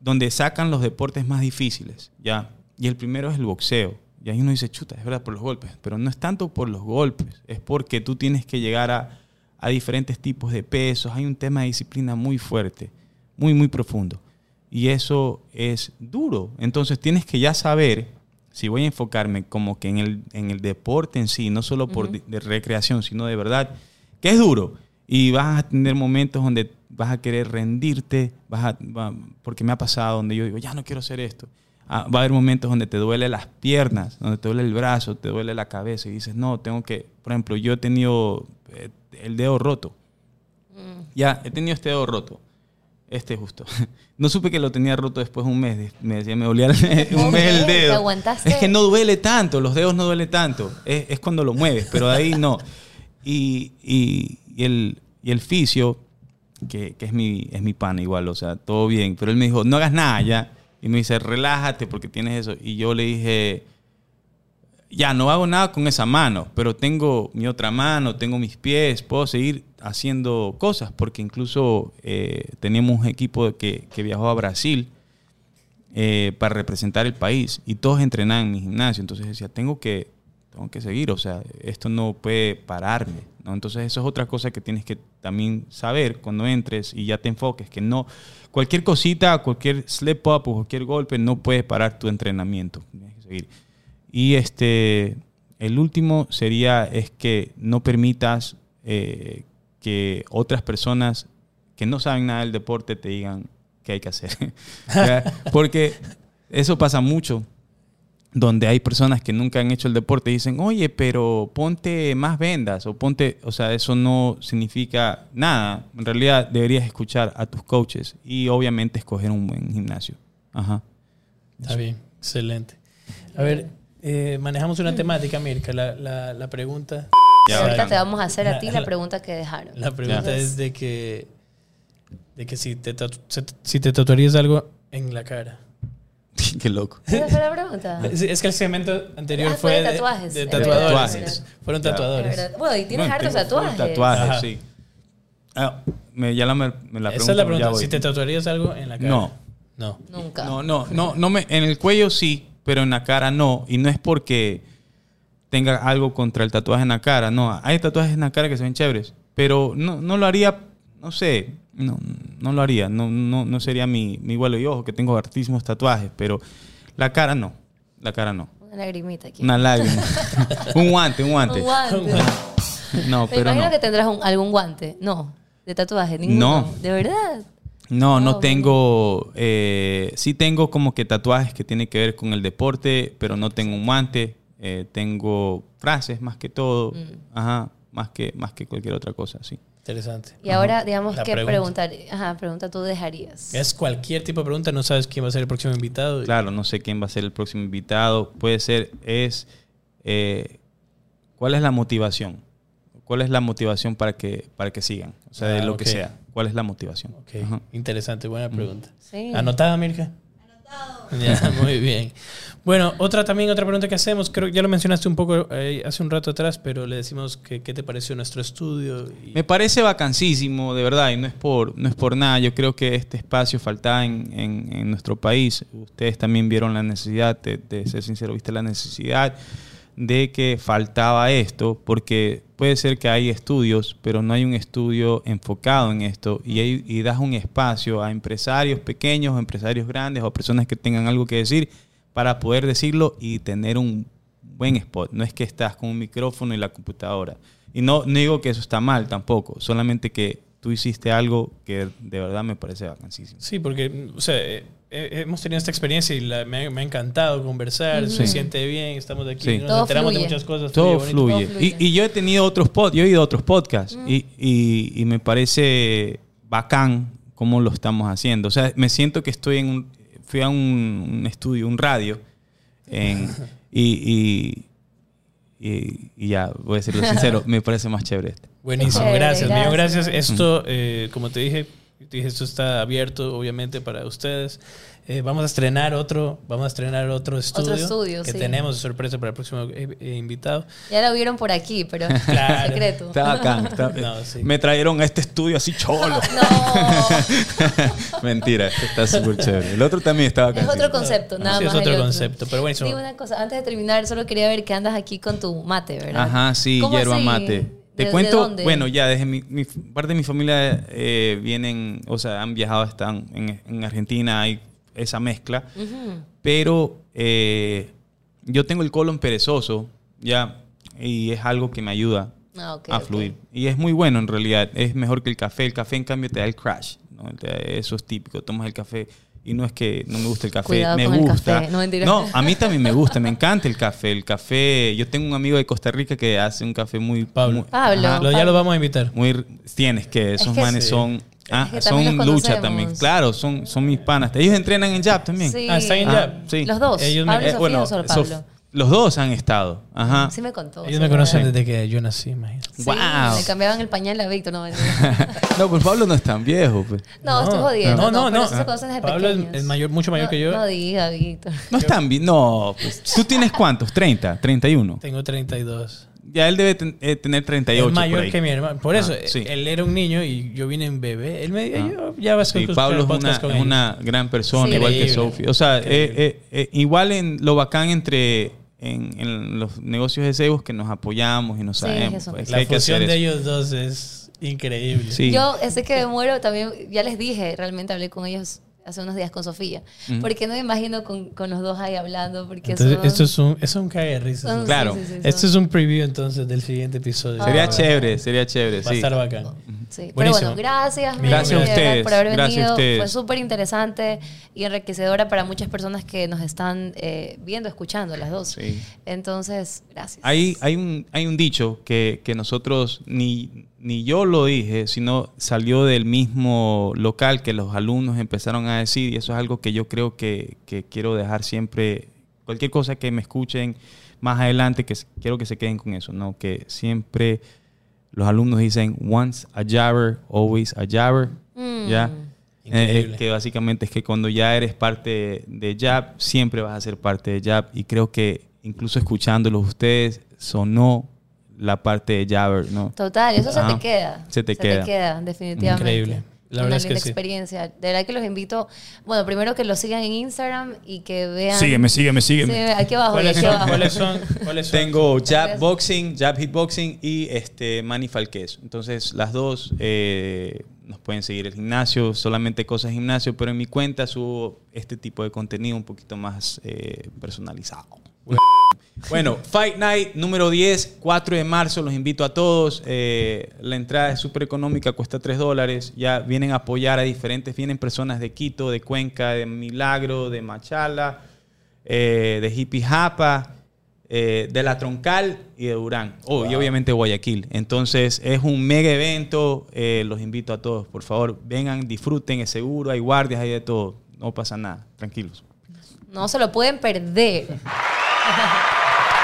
donde sacan los deportes más difíciles, ¿ya? Y el primero es el boxeo. Y ahí uno dice, chuta, es verdad, por los golpes. Pero no es tanto por los golpes, es porque tú tienes que llegar a diferentes tipos de pesos. Hay un tema de disciplina muy fuerte, muy, muy profundo. Y eso es duro. Entonces tienes que ya saber, si voy a enfocarme como que en el, en el deporte en sí, no solo por de recreación, sino de verdad, que es duro. Y vas a tener momentos donde vas a querer rendirte, vas a, va- porque me ha pasado donde yo digo, ya no quiero hacer esto. Ah, va a haber momentos donde te duele las piernas, donde te duele el brazo, te duele la cabeza y dices, no, tengo que, por ejemplo, yo he tenido eh, el dedo roto. Ya, he tenido este dedo roto. Este justo. No supe que lo tenía roto después de un mes. Me decía, me dolía un mes el ¿te dedo. aguantaste? Es que no duele tanto, los dedos no duele tanto. Es, es cuando lo mueves, pero de ahí no. Y, y- y el, y el fisio, que, que es, mi, es mi pana igual, o sea, todo bien. Pero él me dijo, no hagas nada ya. Y me dice, relájate porque tienes eso. Y yo le dije, ya no hago nada con esa mano, pero tengo mi otra mano, tengo mis pies, puedo seguir haciendo cosas, porque incluso eh, teníamos un equipo que, que viajó a Brasil eh, para representar el país y todos entrenaban en mi gimnasio, entonces decía, tengo que, tengo que seguir, o sea, esto no puede pararme, ¿no? Entonces eso es otra cosa que tienes que también saber cuando entres y ya te enfoques, que no, cualquier cosita, cualquier slip up o cualquier golpe no puede parar tu entrenamiento. Y este, el último sería es que no permitas eh, que otras personas que no saben nada del deporte te digan qué hay que hacer. Porque eso pasa mucho, donde hay personas que nunca han hecho el deporte y dicen, oye, pero ponte más vendas o ponte, o sea, eso no significa nada. En realidad deberías escuchar a tus coaches y obviamente escoger un buen gimnasio. Ajá. Está bien, excelente. A ver, eh, manejamos una temática, Mirka. La, la, la pregunta, Ya, Ahorita bacán. te vamos a hacer a ti la La- pregunta que dejaron. la pregunta Ya. es de que, de que si, te si te tatuarías algo en la cara. Qué loco. ¿Esa fue la pregunta? Es, es que el segmento anterior Ah, fue fue de tatuajes. de tatuadores. Fueron tatuadores. Bueno, y tienes No, hartos tatuajes. Tatuajes, Ajá. sí. Ah, me, ya la, me, me la Esa es la pregunta. Si te tatuarías algo en la cara. No. No. Nunca. No, no, no, no me, en el cuello sí, pero en la cara no. Y no es porque tenga algo contra el tatuaje en la cara. No, hay tatuajes en la cara que se ven chéveres. Pero no, no lo haría, no sé, no, no lo haría. No, no, no sería mi, mi vuelo y ojo, que tengo hartísimos tatuajes, pero la cara no. La cara no. Una lagrimita aquí. Una lágrima. un guante, un guante. Un guante. No, pero imagino no. que tendrás un- algún guante. No, de tatuaje, ninguno. No. ¿De verdad? No, no Oh, tengo. eh, sí tengo como que tatuajes que tienen que ver con el deporte, pero no tengo un guante. Eh, tengo frases más que todo. Mm. Ajá. Más que, más que cualquier otra cosa, sí. Interesante. Y ahora, digamos, La ¿qué pregunta. preguntar? Ajá, pregunta tú dejarías. Es cualquier tipo de pregunta, no sabes quién va a ser el próximo invitado. Claro, no sé quién va a ser el próximo invitado. Puede ser, es. eh, ¿Cuál es la motivación? ¿Cuál es la motivación para que, para que sigan? O sea, de Ah, lo que sea. ¿Cuál es la motivación? Ok, Ajá. interesante, buena pregunta. Sí. ¿Anotada, Mirka? Ya, muy bien. Bueno, otra también, otra pregunta que hacemos, creo que ya lo mencionaste un poco eh, hace un rato atrás, pero le decimos que qué te pareció nuestro estudio. y- Me parece vacancísimo, de verdad, y no es por, no es por nada. Yo creo que este espacio faltaba en, en- en nuestro país. Ustedes también vieron la necesidad, de, de ser sincero, viste la necesidad de que faltaba esto, porque puede ser que hay estudios, pero no hay un estudio enfocado en esto y, y das un espacio a empresarios pequeños, empresarios grandes o personas que tengan algo que decir para poder decirlo y tener un buen spot. No es que estás con un micrófono y la computadora. Y no, no digo que eso está mal tampoco, solamente que tú hiciste algo que de verdad me parece vacancísimo. Sí, porque o sea, eh, hemos tenido esta experiencia y la- me, ha, me ha encantado conversar, se siente bien, estamos aquí, Sí. nos Todo enteramos de fluye. muchas cosas. Todo fluye. Todo fluye. Y, y yo he tenido otros pod, yo he oído otros podcasts y, y- y me parece bacán cómo lo estamos haciendo. O sea, me siento que estoy en un, fui a un, un estudio, un radio, en- y, y, y- y ya, voy a decirlo sincero, me parece más chévere este. Buenísimo, Chévere, gracias, millón gracias. gracias. Esto, eh, como te dije, esto está abierto, obviamente, para ustedes. Eh, vamos a estrenar otro, vamos a estrenar otro estudio, estudio, que sí. tenemos de sorpresa para el próximo eh, eh, invitado. Ya lo vieron por aquí, pero Claro. secreto. Está bacán. está- No, sí. Me trajeron a este estudio así cholo. No, Mentira, este está súper chévere. El otro también está bacán. es otro concepto, nada Sí, es más. otro el concepto, pero buenísimo. Dime una cosa, antes de terminar, solo quería ver que andas aquí con tu mate, ¿verdad? Ajá, sí, ¿Cómo hierba así? mate. Te ¿De- de cuento, dónde? bueno, ya desde mi, mi- parte de mi familia eh, vienen, o sea, han viajado, están en, en Argentina, hay esa mezcla, pero eh, yo tengo el colon perezoso, ya, y es algo que me ayuda Ah, a fluir. Y es muy bueno en realidad, es mejor que el café. El café, en cambio, te da el crash, Eso es típico, tomas el café. Y no es que no me gusta el café, Cuidado me con el gusta. café, no, mentira. no, a mí también me gusta, me encanta el café. El café, yo tengo un amigo de Costa Rica que hace un café muy... Pablo. muy- Pablo. ajá, Lo- ya lo vamos a invitar. muy tienes que esos que manes sí. son ah, que también son los lucha conocemos. también claro son son mis panas ellos entrenan en Jab también Sí. Ah, están en Ah, sí. Los dos, Ellos me- Pablo y eh, Sofía bueno o solo Sof- Pablo. Los dos han estado ajá Sí me contó. Ellos sí, me conocen ¿verdad? desde que yo nací, imagínate. Sí, Wow. Le cambiaban el pañal a Víctor, no no pues Pablo no es tan viejo pues. No, estoy jodiendo. No, no, no. eso se conocen desde Pablo es, pequeños. es mayor, mucho mayor no, que yo. No diga, Víctor. no es tan bien no pues, tú tienes cuántos 30 31 Tengo 32. ya él debe ten- eh, tener 38 es mayor por ahí. que mi hermano. Por eso, Ah, sí. él era un niño y yo vine en bebé. Él me dijo, Ah. yo ya vas a Sí, Pablo es una, con es una gran persona, Sí. igual que. Sophie. O sea, eh, eh, eh, igual en lo bacán entre en, en los negocios de Zeus que nos apoyamos y nos Sí, sabemos. pues, La fusión de ellos dos es increíble. Sí. Yo, ese que me muero también, ya les dije, realmente hablé con ellos hace unos días con Sofía. Porque no me imagino con, con los dos ahí hablando. Porque Entonces, son- esto es un, es un cague de risas. son- Claro. sí, sí, sí, Esto es un preview entonces del siguiente episodio. Sería Ah. chévere, sería chévere, Va a sí. estar bacán. Sí, pero bueno, gracias. Gracias a de verdad, ustedes, por haber gracias a venido. ustedes. Fue súper interesante y enriquecedora para muchas personas que nos están eh, viendo, escuchando, las dos. Sí. Entonces, gracias. Hay, hay, un, hay un dicho que, que nosotros, ni, ni yo lo dije, sino salió del mismo local que los alumnos empezaron a decir, y eso es algo que yo creo que, que quiero dejar siempre, cualquier cosa que me escuchen más adelante, que quiero que se queden con eso, ¿no? Que siempre los alumnos dicen, once a jabber, always a jabber, Mm. ¿ya? Increíble. Eh, que básicamente es que cuando ya eres parte de Jab, siempre vas a ser parte de Jab. Y creo que incluso escuchándolos ustedes, sonó la parte de Jabber, ¿no? Total, eso se Ajá. te queda. Se te queda. definitivamente. Increíble. La Una verdad es que linda sí. experiencia. De verdad que los invito, bueno, primero que los sigan en Instagram y que vean. sígueme, sígueme. Sí, aquí abajo, y ¿Cuáles aquí son? abajo. ¿Cuáles son? ¿Cuáles son? Tengo Jab. Boxing, Jab Hitboxing y este Manny Falquez. Entonces, las dos eh, nos pueden seguir el gimnasio, solamente cosas de gimnasio, pero en mi cuenta subo este tipo de contenido un poquito más eh, personalizado. Bueno, Fight Night número 10, 4 de marzo, los invito a todos. Eh, la entrada es súper económica, cuesta 3 dólares. Ya vienen a apoyar a diferentes, vienen personas de Quito, de Cuenca, de Milagro, de Machala, eh, de Hippie Japa, eh, de La Troncal y de Durán. Oh, y obviamente Guayaquil. Entonces es un mega evento. eh, los invito a todos, por favor, vengan, disfruten, es seguro, hay guardias, hay de todo. No pasa nada, tranquilos. No se lo pueden perder.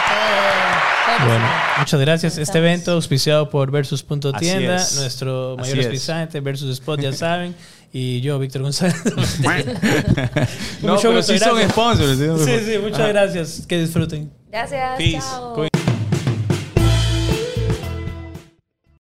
Eh, Bueno, muchas gracias. Este evento auspiciado por Versus Punto Así Tienda, es. nuestro mayor auspiciante, Versus Spot, ya saben. Y yo, Víctor González. No, Mucho pero gusto, sí son sponsors. sí, sí, muchas gracias. Que disfruten. Gracias. Peace. Chao.